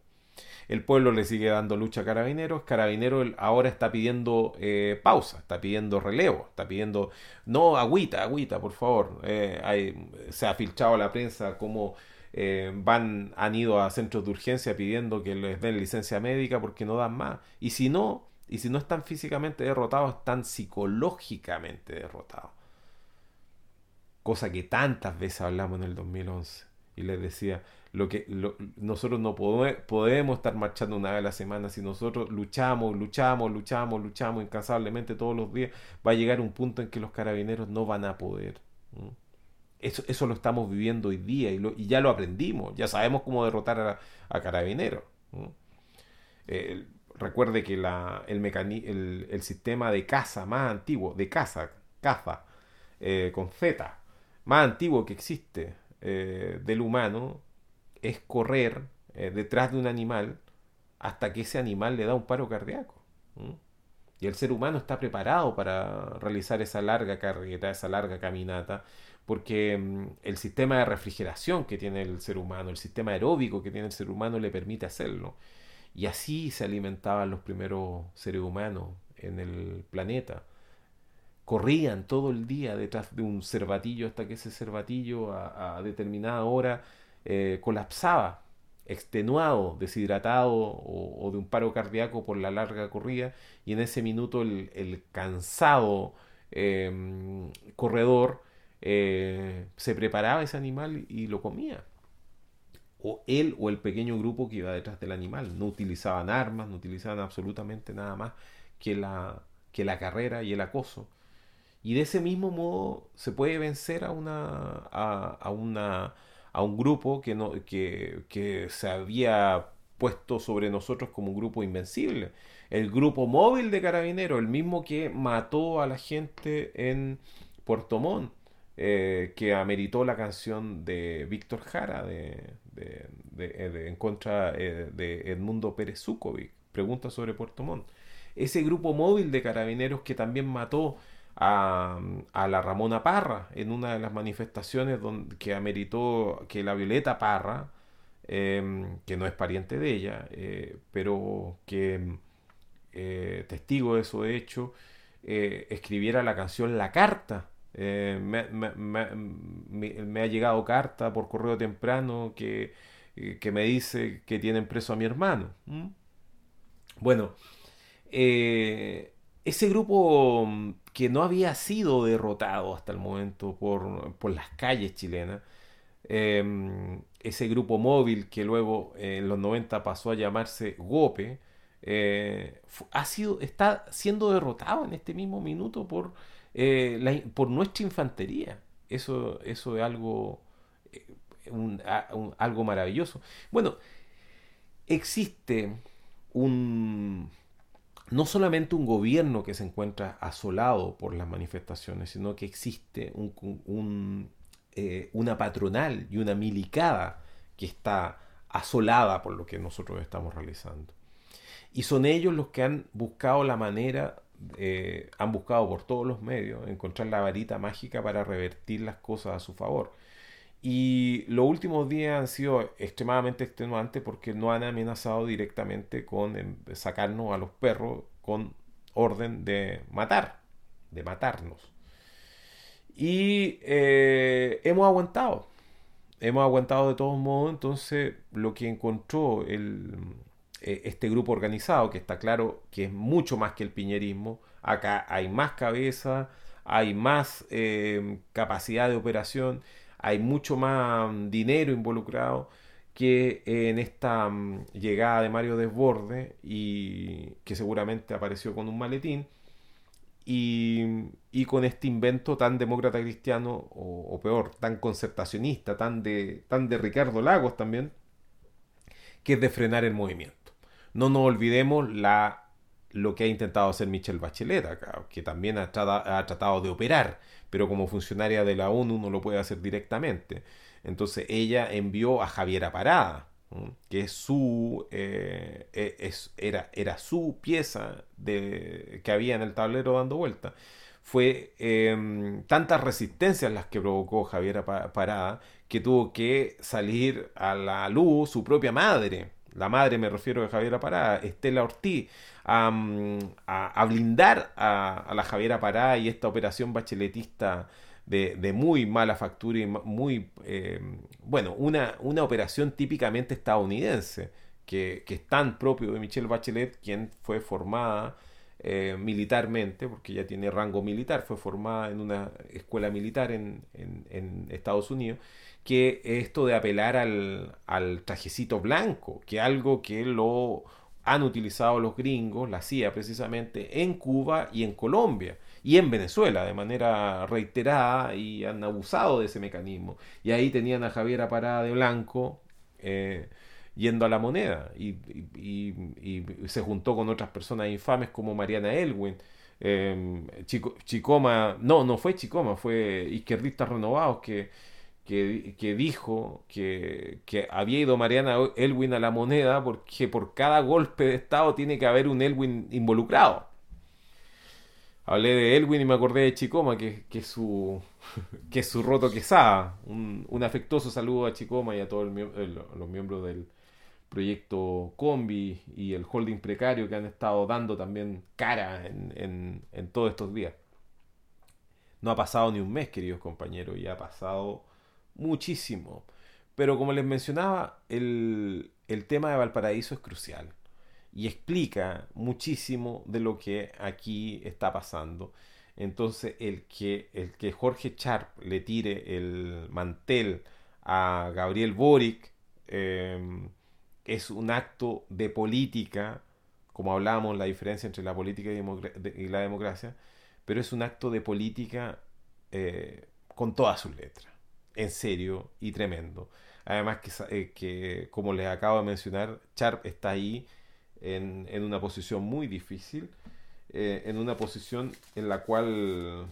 El pueblo le sigue dando lucha a Carabineros. Carabineros ahora está pidiendo eh, pausa, está pidiendo relevo, está pidiendo, no, agüita, agüita, por favor. Eh, se ha filtrado la prensa como eh, van, han ido a centros de urgencia pidiendo que les den licencia médica porque no dan más. Y si no, y si no están físicamente derrotados, están psicológicamente derrotados. Cosa que tantas veces hablamos en el 2011. Y les decía, lo que nosotros no podemos estar marchando una vez a la semana si nosotros luchamos, luchamos, luchamos, luchamos incansablemente todos los días, va a llegar un punto en que los carabineros no van a poder. Eso, lo estamos viviendo hoy día y, ya lo aprendimos, ya sabemos cómo derrotar a, a Carabineros. Eh, recuerde que la, el, el, sistema de caza más antiguo, de caza, caza, eh, con Z, más antiguo que existe eh, del humano, es correr detrás de un animal hasta que ese animal le da un paro cardíaco. Y el ser humano está preparado para realizar esa larga carrera, esa larga caminata, porque mm, el sistema de refrigeración que tiene el ser humano, el sistema aeróbico que tiene el ser humano le permite hacerlo. Y así se alimentaban los primeros seres humanos en el planeta. Corrían todo el día detrás de un cervatillo hasta que ese cervatillo a, determinada hora eh, colapsaba, extenuado, deshidratado o, de un paro cardíaco por la larga corrida. Y en ese minuto el, cansado em, corredor eh, se preparaba ese animal y lo comía. O él o el pequeño grupo que iba detrás del animal. No utilizaban armas, no utilizaban absolutamente nada más que la, que la carrera y el acoso. Y de ese mismo modo se puede vencer a una, a, una, a un grupo que, no, que, que se había puesto sobre nosotros como un grupo invencible. El grupo móvil de carabineros, el mismo que mató a la gente en Puerto Montt eh, que ameritó la canción de Víctor Jara de, de, en contra eh, de Edmundo Pérez Zukovic, Pregunta sobre Puerto Montt. Ese grupo móvil de carabineros que también mató a, la Ramona Parra en una de las manifestaciones donde, que ameritó que la Violeta Parra que no es pariente de ella, pero que testigo de eso de hecho, escribiera la canción La Carta. Me, ha llegado carta por correo temprano que, que, me dice que tienen preso a mi hermano. Bueno, ese grupo que no había sido derrotado hasta el momento por, las calles chilenas. Ese grupo móvil que luego en los 90 pasó a llamarse GOPE, eh, ha sido, está siendo derrotado en este mismo minuto por, eh, por nuestra infantería. Eso, eso es algo, eh, algo maravilloso. Bueno, existe un, no solamente un gobierno que se encuentra asolado por las manifestaciones, sino que existe eh, una patronal y una milicada que está asolada por lo que nosotros estamos realizando. Y son ellos los que han buscado la manera, eh, han buscado por todos los medios encontrar la varita mágica para revertir las cosas a su favor. Y los últimos días han sido extremadamente extenuantes porque no han amenazado directamente con em, sacarnos a los perros con orden de matar, de matarnos. Y eh, hemos aguantado, hemos aguantado de todos modos, entonces lo que encontró el, e, este grupo organizado, que está claro que es mucho más que el piñerismo, acá hay más cabeza, hay más eh, capacidad de operación, hay mucho más mm, dinero involucrado que en esta mm, llegada de Mario Desborde y que seguramente apareció con un maletín y, con este invento tan demócrata cristiano o, peor, tan concertacionista, tan de, tan de Ricardo Lagos también, que es de frenar el movimiento. No nos olvidemos lo que ha intentado hacer Michelle Bachelet que también ha, tratado de operar pero como funcionaria de la ONU no lo puede hacer directamente. Entonces ella envió a Javiera Parada, que es su, eh, e, era, era su pieza de, que había en el tablero dando vuelta. Fue em, tantas resistencias las que provocó Javiera Parada que tuvo que salir a la luz su propia madre. La madre, me refiero a Javiera Parada, Estela Ortiz, a, blindar a, la Javiera Pará y esta operación bacheletista de, muy mala factura y muy, eh, bueno, una, una operación típicamente estadounidense, que, es tan propio de Michelle Bachelet, quien fue formada eh, militarmente, porque ya tiene rango militar, fue formada en una escuela militar en, Estados Unidos, que esto de apelar al, al trajecito blanco, que algo que lo han utilizado los gringos, la CIA precisamente, en Cuba y en Colombia y en Venezuela de manera reiterada y han abusado de ese mecanismo. Y ahí tenían a Javier Parada de Blanco eh, yendo a la moneda y, se juntó con otras personas infames como Mariana Elwin. Eh, Chico, Chicoma, no, no fue Chicoma, fue izquierdistas renovados que que, dijo que, había ido Mariana Elwin a la moneda porque por cada golpe de Estado tiene que haber un Elwin involucrado. Hablé de Elwin y me acordé de Chicoma, que, que, su, [LAUGHS] que su roto quesada. Un, un afectuoso saludo a Chicoma y a todos los miembros del proyecto Combi y el holding precario que han estado dando también cara en, en todos estos días. No ha pasado ni un mes, queridos compañeros, y ha pasado muchísimo. Pero como les mencionaba, el, tema de Valparaíso es crucial y explica muchísimo de lo que aquí está pasando. Entonces, el que, el que Jorge Sharp le tire el mantel a Gabriel Boric em, es un acto de política, como hablábamos, la diferencia entre la política y, la democracia, pero es un acto de política eh, con todas sus letras en serio y tremendo. Además que, eh, que como les acabo de mencionar, Sharp está ahí en, una posición muy difícil, eh, en una posición en la cual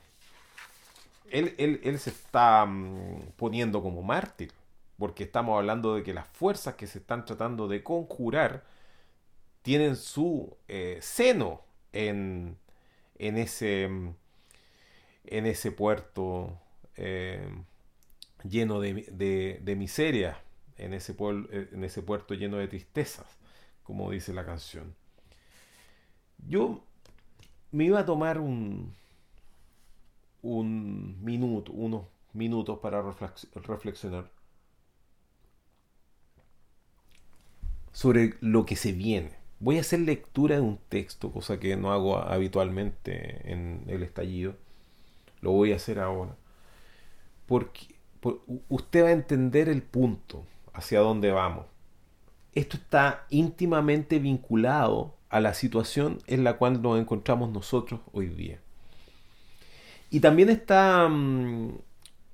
él, él, se está mm, poniendo como mártir, porque estamos hablando de que las fuerzas que se están tratando de conjurar tienen su eh, seno en, en, ese, mm, en ese puerto lleno de, miseria en ese, pueblo, en ese puerto lleno de tristezas, como dice la canción. Yo me iba a tomar un, un minuto, unos minutos para reflexionar sobre lo que se viene. Voy a hacer lectura de un texto, cosa que no hago habitualmente en el estallido. Lo voy a hacer ahora. Porque, usted va a entender el punto hacia dónde vamos. Esto está íntimamente vinculado a la situación en la cual nos encontramos nosotros hoy día. Y también está mm,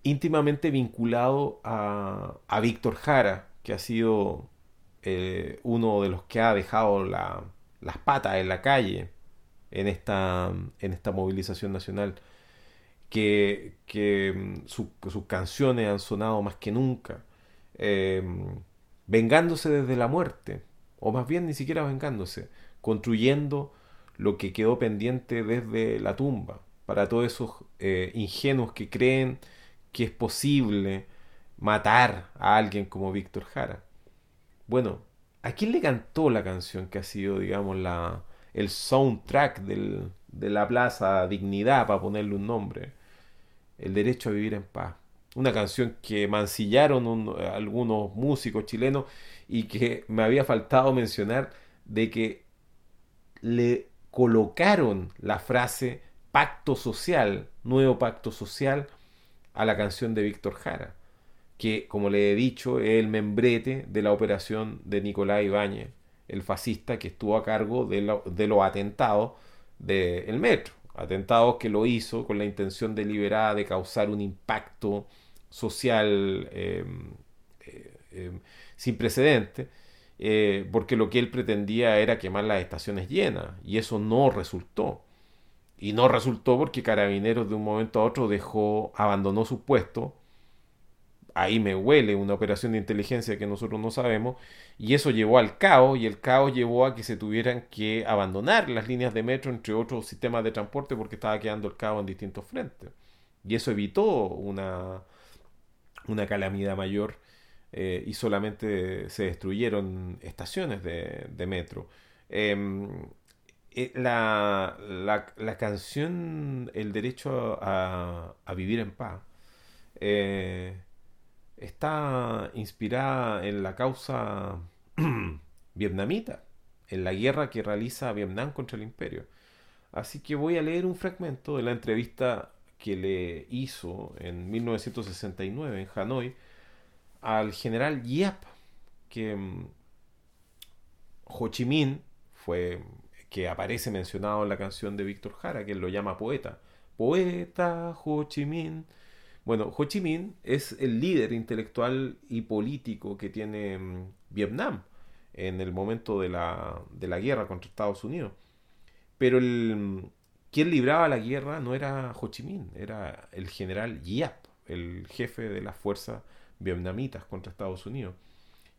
íntimamente vinculado a, Víctor Jara, que ha sido eh, uno de los que ha dejado las patas en la calle en esta movilización nacional, que, mm, sus canciones han sonado más que nunca, eh, vengándose desde la muerte, o más bien ni siquiera vengándose, construyendo lo que quedó pendiente desde la tumba, para todos esos eh, ingenuos que creen que es posible matar a alguien como Víctor Jara. Bueno, ¿a quién le cantó la canción que ha sido, digamos, la, el soundtrack del, de la Plaza Dignidad, para ponerle un nombre? El derecho a vivir en paz. Una canción que mancillaron algunos músicos chilenos y que me había faltado mencionar de que le colocaron la frase pacto social, nuevo pacto social, a la canción de Víctor Jara que, como le he dicho, es el membrete de la operación de Nicolás Ibáñez, el fascista que estuvo a cargo de, los atentados del metro. Atentados que lo hizo con la intención deliberada de causar un impacto social em, eh, em, sin precedentes, eh, porque lo que él pretendía era quemar las estaciones llenas, y eso no resultó. Y no resultó porque Carabineros de un momento a otro dejó, abandonó su puesto ahí me huele una operación de inteligencia que nosotros no sabemos, y eso llevó al caos, y el caos llevó a que se tuvieran que abandonar las líneas de metro, entre otros sistemas de transporte, porque estaba quedando el caos en distintos frentes. Y eso evitó una, una calamidad mayor eh, y solamente se destruyeron estaciones de, metro. Em, eh, la, la, canción El derecho a, a vivir en paz eh, está inspirada en la causa [CLEARS THROAT] vietnamita, en la guerra que realiza Vietnam contra el imperio. Así que voy a leer un fragmento de la entrevista que le hizo en 1969 en Hanoi al general Yap, que mm, Ho Chi Minh fue que aparece mencionado en la canción de Víctor Jara, que él lo llama poeta. Poeta Ho Chi Minh bueno, Ho Chi Minh es el líder intelectual y político que tiene mm, Vietnam en el momento de la, de la guerra contra Estados Unidos. Pero el, mm, quien libraba la guerra no era Ho Chi Minh, era el general Giap, el jefe de las fuerzas vietnamitas contra Estados Unidos.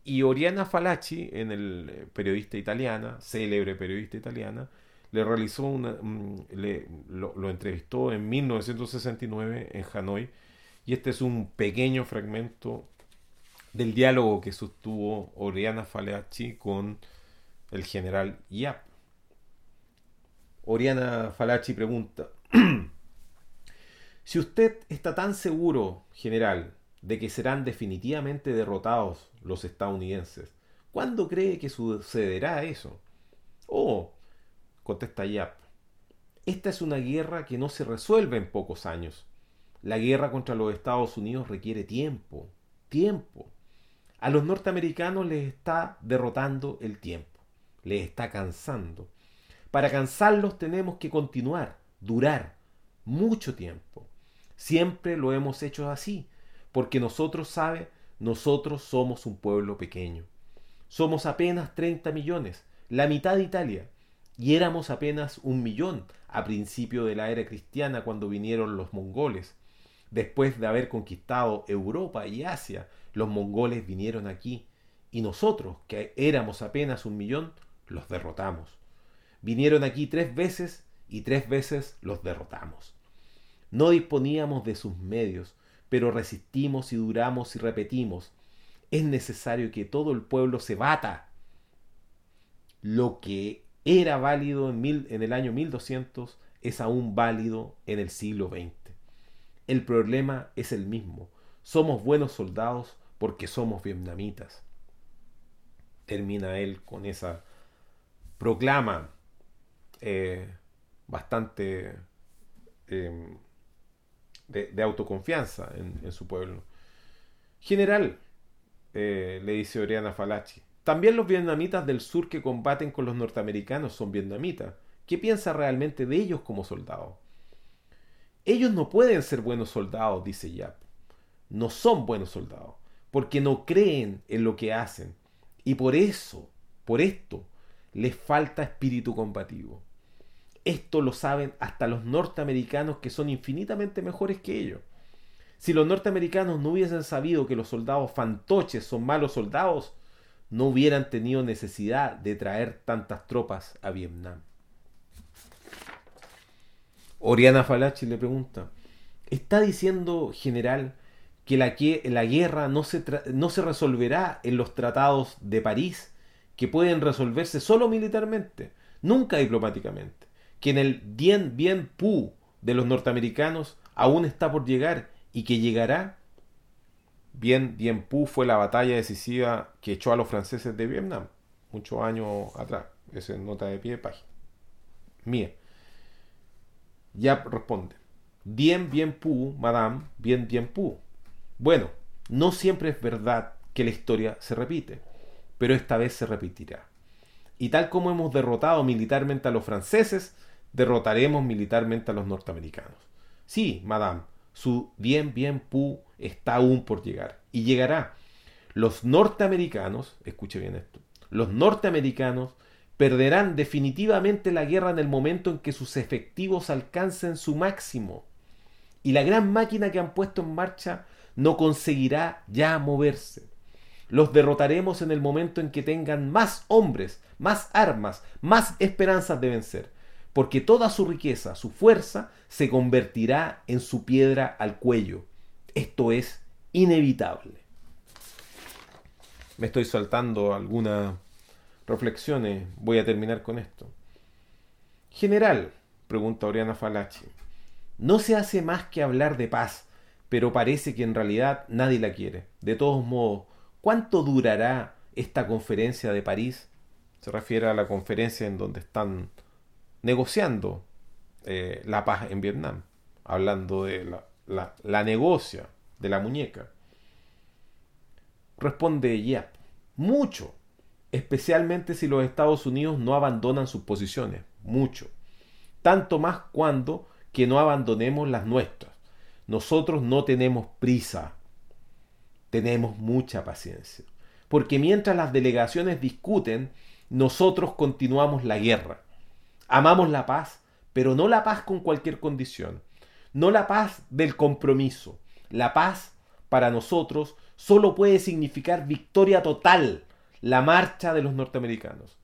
Y Oriana Falaci, en el eh, periodista italiana, célebre periodista italiana, le realizó una, mm, le, lo, entrevistó en 1969 en Hanoi y este es un pequeño fragmento del diálogo que sostuvo Oriana Falaci con el general Yap. Oriana Falaci pregunta, [CLEARS THROAT] si usted está tan seguro, general, de que serán definitivamente derrotados los estadounidenses, ¿cuándo cree que sucederá eso? Oh, contesta Yap, esta es una guerra que no se resuelve en pocos años. La guerra contra los Estados Unidos requiere tiempo, tiempo. A los norteamericanos les está derrotando el tiempo, les está cansando. Para cansarlos tenemos que continuar, durar mucho tiempo. Siempre lo hemos hecho así, porque nosotros, sabe, nosotros somos un pueblo pequeño. Somos apenas 30 millones, la mitad de Italia, y éramos apenas un millón a principio de la era cristiana cuando vinieron los mongoles. Después de haber conquistado Europa y Asia, los mongoles vinieron aquí y nosotros, que éramos apenas un millón, los derrotamos. Vinieron aquí tres veces y tres veces los derrotamos. No disponíamos de sus medios, pero resistimos y duramos y repetimos. es necesario que todo el pueblo se bata. Lo que era válido en, el año 1200 es aún válido en el siglo XX. El problema es el mismo. Somos buenos soldados porque somos vietnamitas. Termina él con esa proclama eh, bastante em, de, autoconfianza en, su pueblo. General, eh, le dice Oriana Falachi, también los vietnamitas del sur que combaten con los norteamericanos son vietnamitas. ¿Qué piensa realmente de ellos como soldados? Ellos no pueden ser buenos soldados, dice Yap. No son buenos soldados, porque no creen en lo que hacen. Y por eso, por esto, les falta espíritu combativo. Esto lo saben hasta los norteamericanos que son infinitamente mejores que ellos. Si los norteamericanos no hubiesen sabido que los soldados fantoches son malos soldados, no hubieran tenido necesidad de traer tantas tropas a Vietnam. Oriana Falachi le pregunta, ¿está diciendo, general, que la, guerra no se, no se resolverá en los tratados de París, que pueden resolverse solo militarmente, nunca diplomáticamente? Que en el Dien Bien Phu de los norteamericanos aún está por llegar y que llegará Bien Bien Phu fue la batalla decisiva que echó a los franceses de Vietnam, muchos años atrás. Esa es nota de pie de página. Mía. Ya responde. Bien Bien Phu, madame, Bien Bien Phu. Bueno, no siempre es verdad que la historia se repite, pero esta vez se repetirá. Y tal como hemos derrotado militarmente a los franceses, derrotaremos militarmente a los norteamericanos. Sí, madame, su bien, bien está aún por llegar. Y llegará. Los norteamericanos, escuche bien esto, los norteamericanos perderán definitivamente la guerra en el momento en que sus efectivos alcancen su máximo. Y la gran máquina que han puesto en marcha no conseguirá ya moverse. Los derrotaremos en el momento en que tengan más hombres, más armas, más esperanzas de vencer porque toda su riqueza, su fuerza, se convertirá en su piedra al cuello. Esto es inevitable. Me estoy saltando algunas reflexiones, voy a terminar con esto. General, pregunta Oriana Falachi, no se hace más que hablar de paz, pero parece que en realidad nadie la quiere. De todos modos, ¿cuánto durará esta conferencia de París? Se refiere a la conferencia en donde están negociando eh, la paz en Vietnam, hablando de la, la, negocia de la muñeca. Responde Yap, mucho, especialmente si los Estados Unidos no abandonan sus posiciones, mucho. Tanto más cuando que no abandonemos las nuestras. Nosotros no tenemos prisa, tenemos mucha paciencia. Porque mientras las delegaciones discuten, nosotros continuamos la guerra. Amamos la paz, pero no la paz con cualquier condición. No la paz del compromiso. La paz, para nosotros, solo puede significar victoria total, la marcha de los norteamericanos.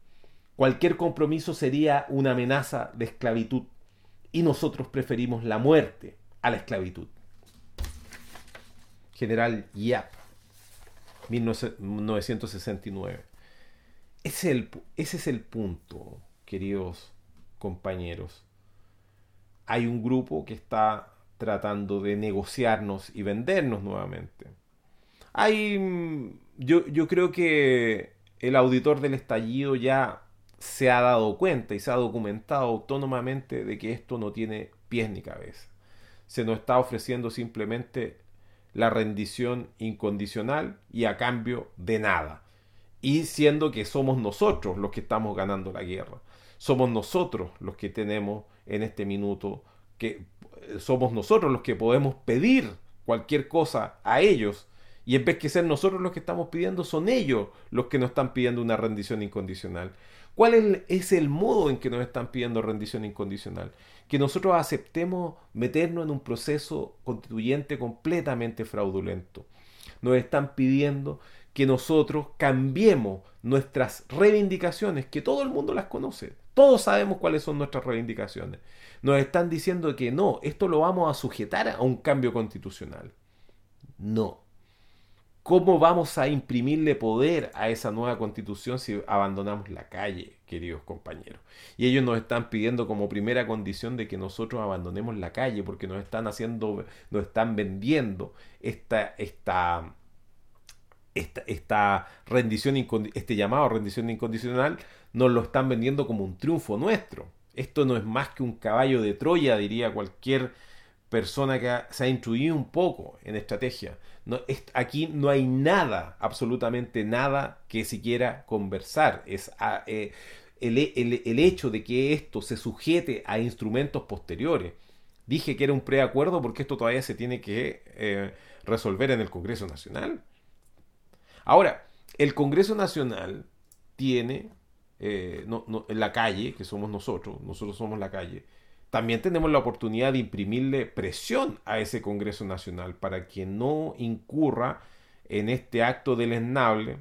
Cualquier compromiso sería una amenaza de esclavitud y nosotros preferimos la muerte a la esclavitud. General Yap, 1969. Ese es el, ese es el punto, queridos compañeros. Hay un grupo que está tratando de negociarnos y vendernos nuevamente. Hay, mm, yo, yo creo que el auditor del estallido ya se ha dado cuenta y se ha documentado autónomamente de que esto no tiene pies ni cabeza. Se nos está ofreciendo simplemente la rendición incondicional y a cambio de nada. Y siendo que somos nosotros los que estamos ganando la guerra somos nosotros los que tenemos en este minuto, que somos nosotros los que podemos pedir cualquier cosa a ellos. Y en vez que ser nosotros los que estamos pidiendo, son ellos los que nos están pidiendo una rendición incondicional. ¿Cuál es el modo en que nos están pidiendo rendición incondicional? Que nosotros aceptemos meternos en un proceso constituyente completamente fraudulento. Nos están pidiendo que nosotros cambiemos nuestras reivindicaciones, que todo el mundo las conoce. Todos sabemos cuáles son nuestras reivindicaciones. Nos están diciendo que no, esto lo vamos a sujetar a un cambio constitucional. No. ¿Cómo vamos a imprimirle poder a esa nueva constitución si abandonamos la calle, queridos compañeros? Y ellos nos están pidiendo como primera condición de que nosotros abandonemos la calle porque nos están haciendo, nos están vendiendo esta, esta, esta, esta rendición, este llamado rendición incondicional, nos lo están vendiendo como un triunfo nuestro. Esto no es más que un caballo de Troya, diría cualquier persona que se ha instruido un poco en estrategia. No, aquí no hay nada, absolutamente nada que siquiera conversar. Es ah, eh, el, hecho de que esto se sujete a instrumentos posteriores. Dije que era un preacuerdo porque esto todavía se tiene que eh, resolver en el Congreso Nacional. Ahora, el Congreso Nacional tiene eh, en la calle, que somos nosotros, nosotros somos la calle, también tenemos la oportunidad de imprimirle presión a ese Congreso Nacional para que no incurra en este acto deleznable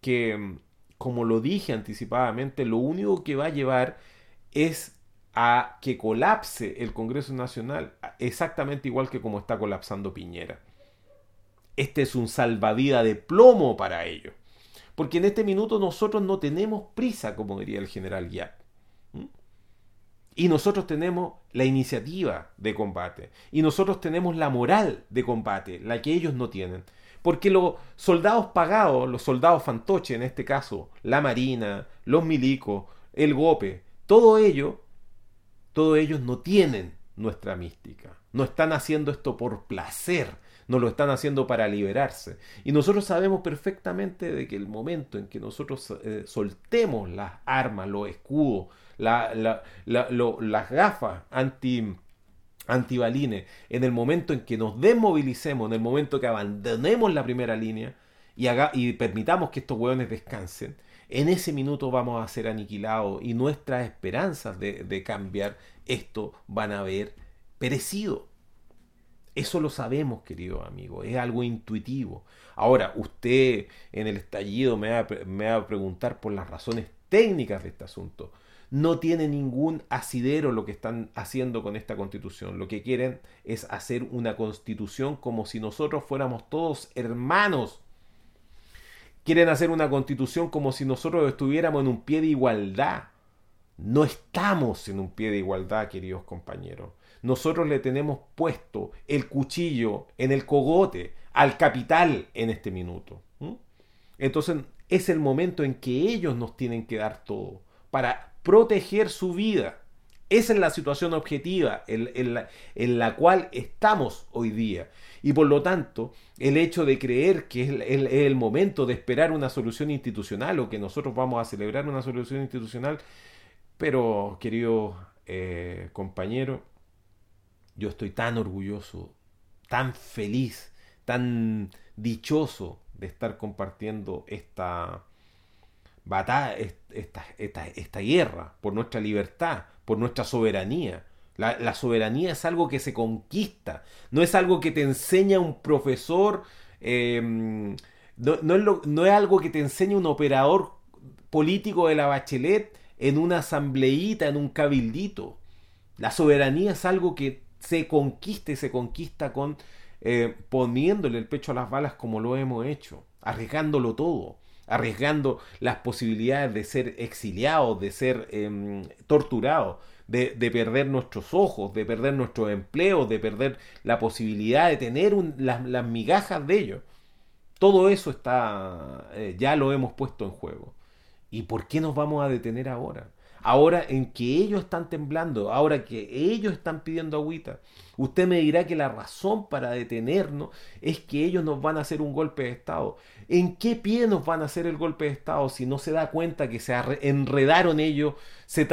que, como lo dije anticipadamente, lo único que va a llevar es a que colapse el Congreso Nacional exactamente igual que como está colapsando Piñera. Este es un salvavidas de plomo para ellos. Porque en este minuto nosotros no tenemos prisa, como diría el general Yap. Y nosotros tenemos la iniciativa de combate. Y nosotros tenemos la moral de combate, la que ellos no tienen. Porque los soldados pagados, los soldados fantoche en este caso, la marina, los milicos, el gope, todo ello, todos ellos no tienen nuestra mística. No están haciendo esto por placer, no lo están haciendo para liberarse. Y nosotros sabemos perfectamente de que el momento en que nosotros eh, soltemos las armas, los escudos, las gafas anti antibalines, en el momento en que nos desmovilicemos, en el momento que abandonemos la primera línea y permitamos que estos hueones descansen, en ese minuto vamos a ser aniquilados y nuestras esperanzas de, de cambiar esto van a haber perecido. Eso lo sabemos, querido amigo, es algo intuitivo. Ahora, usted en el estallido me va, me va a preguntar por las razones técnicas de este asunto no tiene ningún asidero lo que están haciendo con esta constitución. Lo que quieren es hacer una constitución como si nosotros fuéramos todos hermanos. Quieren hacer una constitución como si nosotros estuviéramos en un pie de igualdad. No estamos en un pie de igualdad, queridos compañeros. Nosotros le tenemos puesto el cuchillo en el cogote al capital en este minuto. Entonces es el momento en que ellos nos tienen que dar todo para proteger su vida. Esa es la situación objetiva en, la, cual estamos hoy día. Y por lo tanto, el hecho de creer que es el, momento de esperar una solución institucional o que nosotros vamos a celebrar una solución institucional, pero querido eh, compañero, yo estoy tan orgulloso, tan feliz, tan dichoso de estar compartiendo esta, batalla, esta, esta, guerra por nuestra libertad, por nuestra soberanía. La, soberanía es algo que se conquista, no es algo que te enseña un profesor, em, no, es no, es algo que te enseña un operador político de la bachelet en una asambleíta, en un cabildito. La soberanía es algo que se conquista y se conquista con eh, poniéndole el pecho a las balas como lo hemos hecho, arriesgándolo todo arriesgando las posibilidades de ser exiliados, de ser em, torturados, de, perder nuestros ojos, de perder nuestros empleos, de perder la posibilidad de tener las, migajas de ellos. Todo eso está, eh, ya lo hemos puesto en juego. ¿Y por qué nos vamos a detener ahora? Ahora en que ellos están temblando, ahora que ellos están pidiendo agüita. Usted me dirá que la razón para detenernos es que ellos nos van a hacer un golpe de Estado. ¿En qué pie nos van a hacer el golpe de Estado si no se da cuenta que se enredaron ellos, se,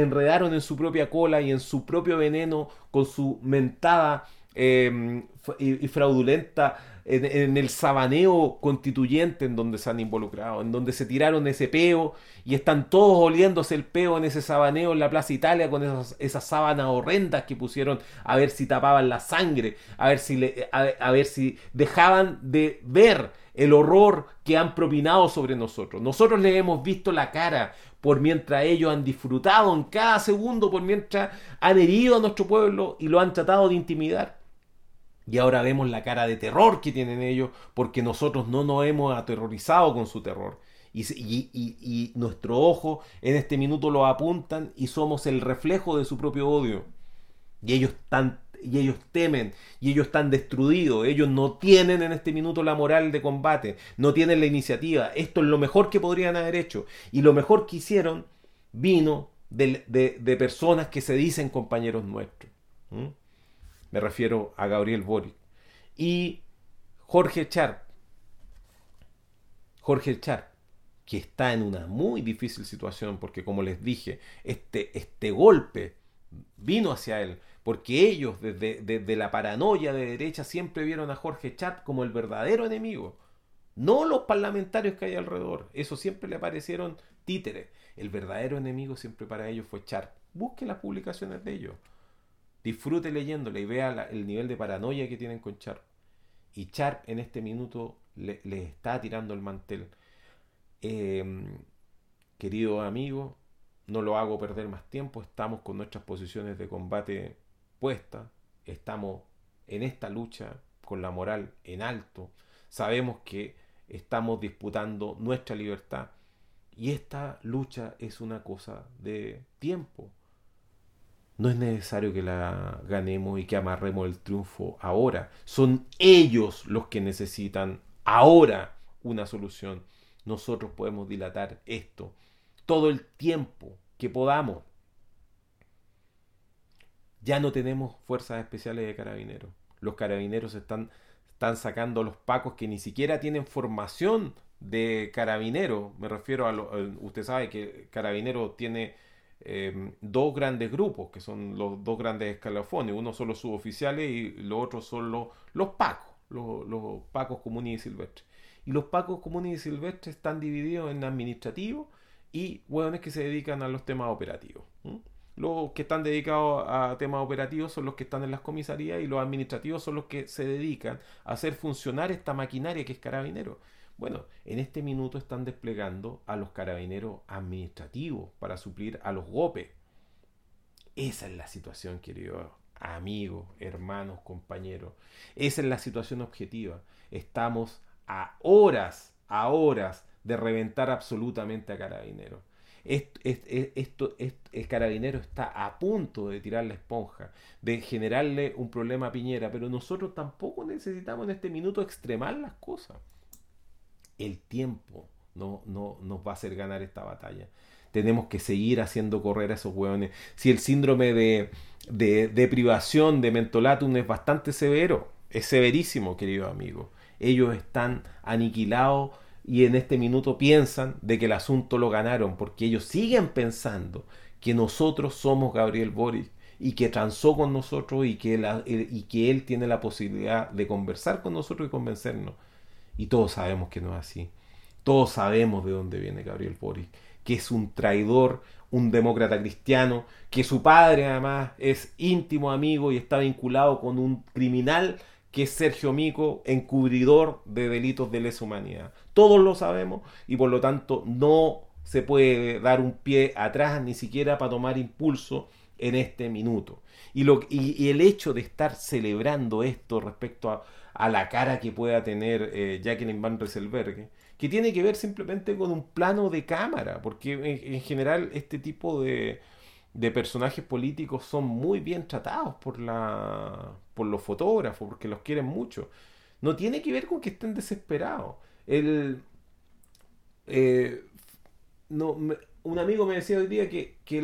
enredaron en su propia cola y en su propio veneno con su mentada em, y fraudulenta en, el sabaneo constituyente en donde se han involucrado, en donde se tiraron ese peo y están todos oliéndose el peo en ese sabaneo en la Plaza Italia con esas, sábanas horrendas que pusieron a ver si tapaban la sangre, a ver si, le, a, ver si dejaban de ver el horror que han propinado sobre nosotros. Nosotros les hemos visto la cara por mientras ellos han disfrutado en cada segundo, por mientras han herido a nuestro pueblo y lo han tratado de intimidar. Y ahora vemos la cara de terror que tienen ellos porque nosotros no nos hemos aterrorizado con su terror. Y, y, nuestro ojo en este minuto lo apuntan y somos el reflejo de su propio odio. Y ellos están y ellos temen y ellos están destruidos. Ellos no tienen en este minuto la moral de combate, no tienen la iniciativa. Esto es lo mejor que podrían haber hecho. Y lo mejor que hicieron vino de, de, personas que se dicen compañeros nuestros. Me refiero a Gabriel Boric. Y Jorge Char. Jorge Char, que está en una muy difícil situación porque como les dije, este, este golpe vino hacia él porque ellos desde, la paranoia de derecha siempre vieron a Jorge Chat como el verdadero enemigo. No los parlamentarios que hay alrededor. Eso siempre le aparecieron títeres. El verdadero enemigo siempre para ellos fue Char. Busque las publicaciones de ellos. Disfrute leyéndole y vea el nivel de paranoia que tienen con Char. Y Char en este minuto le, está tirando el mantel. Em, querido amigo, no lo hago perder más tiempo. Estamos con nuestras posiciones de combate puesta, estamos en esta lucha con la moral en alto, sabemos que estamos disputando nuestra libertad y esta lucha es una cosa de tiempo. No es necesario que la ganemos y que amarremos el triunfo ahora. Son ellos los que necesitan ahora una solución. Nosotros podemos dilatar esto todo el tiempo que podamos ya no tenemos fuerzas especiales de carabineros. Los carabineros están, están sacando a los pacos que ni siquiera tienen formación de carabinero. Me refiero a, lo, usted sabe que carabinero tiene em, dos grandes grupos, que son los dos grandes escalafones. Uno son los suboficiales y los otros son los, los pacos, los, los pacos comunes y silvestres. Y los pacos comunes y silvestres están divididos en administrativos y hueones que se dedican a los temas operativos. Los que están dedicados a temas operativos son los que están en las comisarías y los administrativos son los que se dedican a hacer funcionar esta maquinaria que es carabinero. Bueno, en este minuto están desplegando a los carabineros administrativos para suplir a los GOPE. Esa es la situación, queridos amigos, hermanos, compañeros. Esa es la situación objetiva. Estamos a horas, a horas de reventar absolutamente a carabineros esto, el carabinero está a punto de tirar la esponja, de generarle un problema a Piñera, pero nosotros tampoco necesitamos en este minuto extremar las cosas. El tiempo no, no nos va a hacer ganar esta batalla. Tenemos que seguir haciendo correr a esos hueones. Si el síndrome de, de, de privación de mentolatum es bastante severo, es severísimo, querido amigo. Ellos están aniquilados y en este minuto piensan de que el asunto lo ganaron, porque ellos siguen pensando que nosotros somos Gabriel Boric y que transó con nosotros y que, y que él tiene la posibilidad de conversar con nosotros y convencernos. Y todos sabemos que no es así. Todos sabemos de dónde viene Gabriel Boric, que es un traidor, un demócrata cristiano, que su padre además es íntimo amigo y está vinculado con un criminal que es Sergio Mico, encubridor de delitos de lesa humanidad. Todos lo sabemos y por lo tanto no se puede dar un pie atrás ni siquiera para tomar impulso en este minuto. Y, lo, y, el hecho de estar celebrando esto respecto a, la cara que pueda tener eh, Jacqueline Van que tiene que ver simplemente con un plano de cámara, porque en general este tipo de, de personajes políticos son muy bien tratados por, la, por los fotógrafos, porque los quieren mucho. No tiene que ver con que estén desesperados. El, eh, un amigo me decía hoy día que, que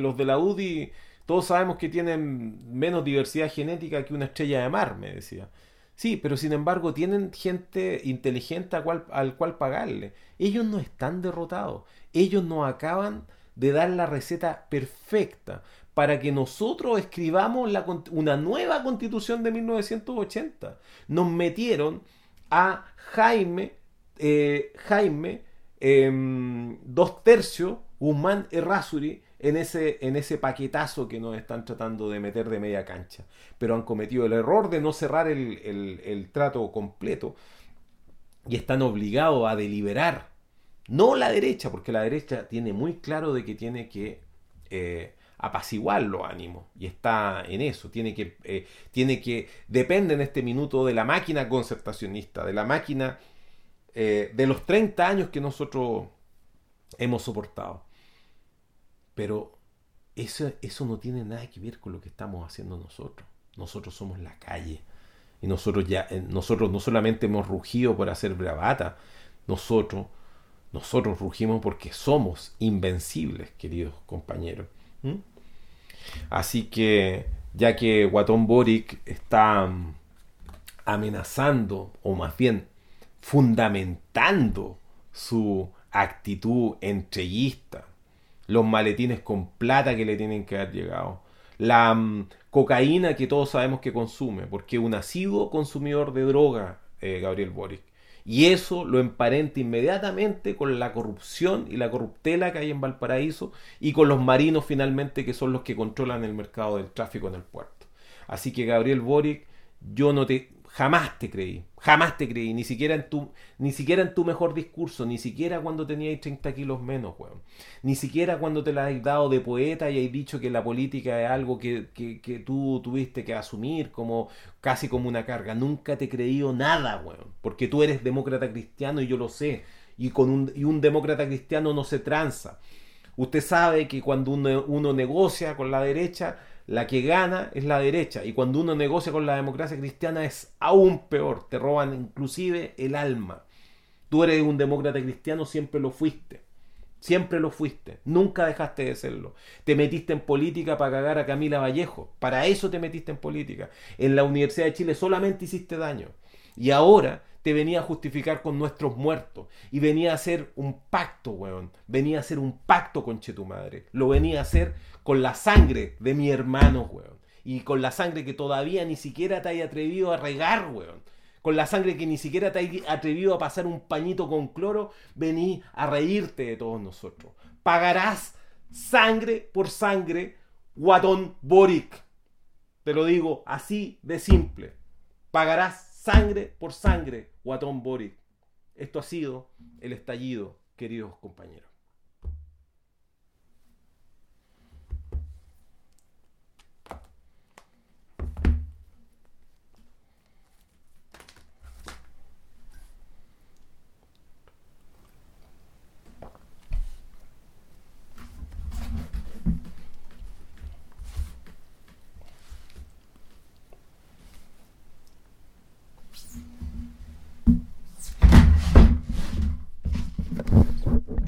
los de la UDI, todos sabemos que tienen menos diversidad genética que una estrella de mar, me decía. Sí, pero sin embargo tienen gente inteligente al cual, al cual pagarle. Ellos no están derrotados. Ellos no acaban de dar la receta perfecta para que nosotros escribamos una nueva constitución de 1980. Nos metieron a Jaime, eh, Jaime em, dos tercios, Guzmán Errázuri, en ese, en ese paquetazo que nos están tratando de meter de media cancha. Pero han cometido el error de no cerrar el, el trato completo y están obligados a deliberar no la derecha, porque la derecha tiene muy claro de que tiene que eh, apaciguar los ánimos y está en eso. Tiene que, eh, tiene que, depende en este minuto de la máquina concertacionista, de la máquina eh, de los 30 años que nosotros hemos soportado. Pero eso, eso no tiene nada que ver con lo que estamos haciendo nosotros. Nosotros somos la calle. Y nosotros ya, eh, nosotros no solamente hemos rugido por hacer bravata, nosotros, nosotros rugimos porque somos invencibles, queridos compañeros. Así que, ya que Guatón Boric está mm, amenazando, o más bien fundamentando su actitud entreguista, los maletines con plata que le tienen que haber llegado, la mm, cocaína que todos sabemos que consume, porque un asiduo consumidor de droga, eh, Gabriel Boric. Y eso lo emparenta inmediatamente con la corrupción y la corruptela que hay en Valparaíso y con los marinos finalmente que son los que controlan el mercado del tráfico en el puerto. Así que Gabriel Boric, yo no te Jamás te creí, jamás te creí, ni siquiera en tu, ni siquiera en tu mejor discurso, ni siquiera cuando tenías 30 kilos menos, weón. Ni siquiera cuando te la has dado de poeta y has dicho que la política es algo que, que, tú tuviste que asumir como casi como una carga. Nunca te he creído nada, weón. Porque tú eres demócrata cristiano y yo lo sé. Y, con un, y un demócrata cristiano no se tranza. Usted sabe que cuando uno, uno negocia con la derecha, la que gana es la derecha. Y cuando uno negocia con la democracia cristiana es aún peor. Te roban inclusive el alma. Tú eres un demócrata cristiano, siempre lo fuiste. Siempre lo fuiste. Nunca dejaste de serlo. Te metiste en política para cagar a Camila Vallejo. Para eso te metiste en política. En la Universidad de Chile solamente hiciste daño. Y ahora te venía a justificar con nuestros muertos. Y venía a hacer un pacto, weón. Venía a hacer un pacto con Chetumadre. Lo venía a hacer con la sangre de mi hermano, weón. Y con la sangre que todavía ni siquiera te haya atrevido a regar, weón. Con la sangre que ni siquiera te haya atrevido a pasar un pañito con cloro, vení a reírte de todos nosotros. Pagarás sangre por sangre, guatón Boric. Te lo digo así de simple. Pagarás sangre por sangre, guatón Boric. Esto ha sido el estallido, queridos compañeros.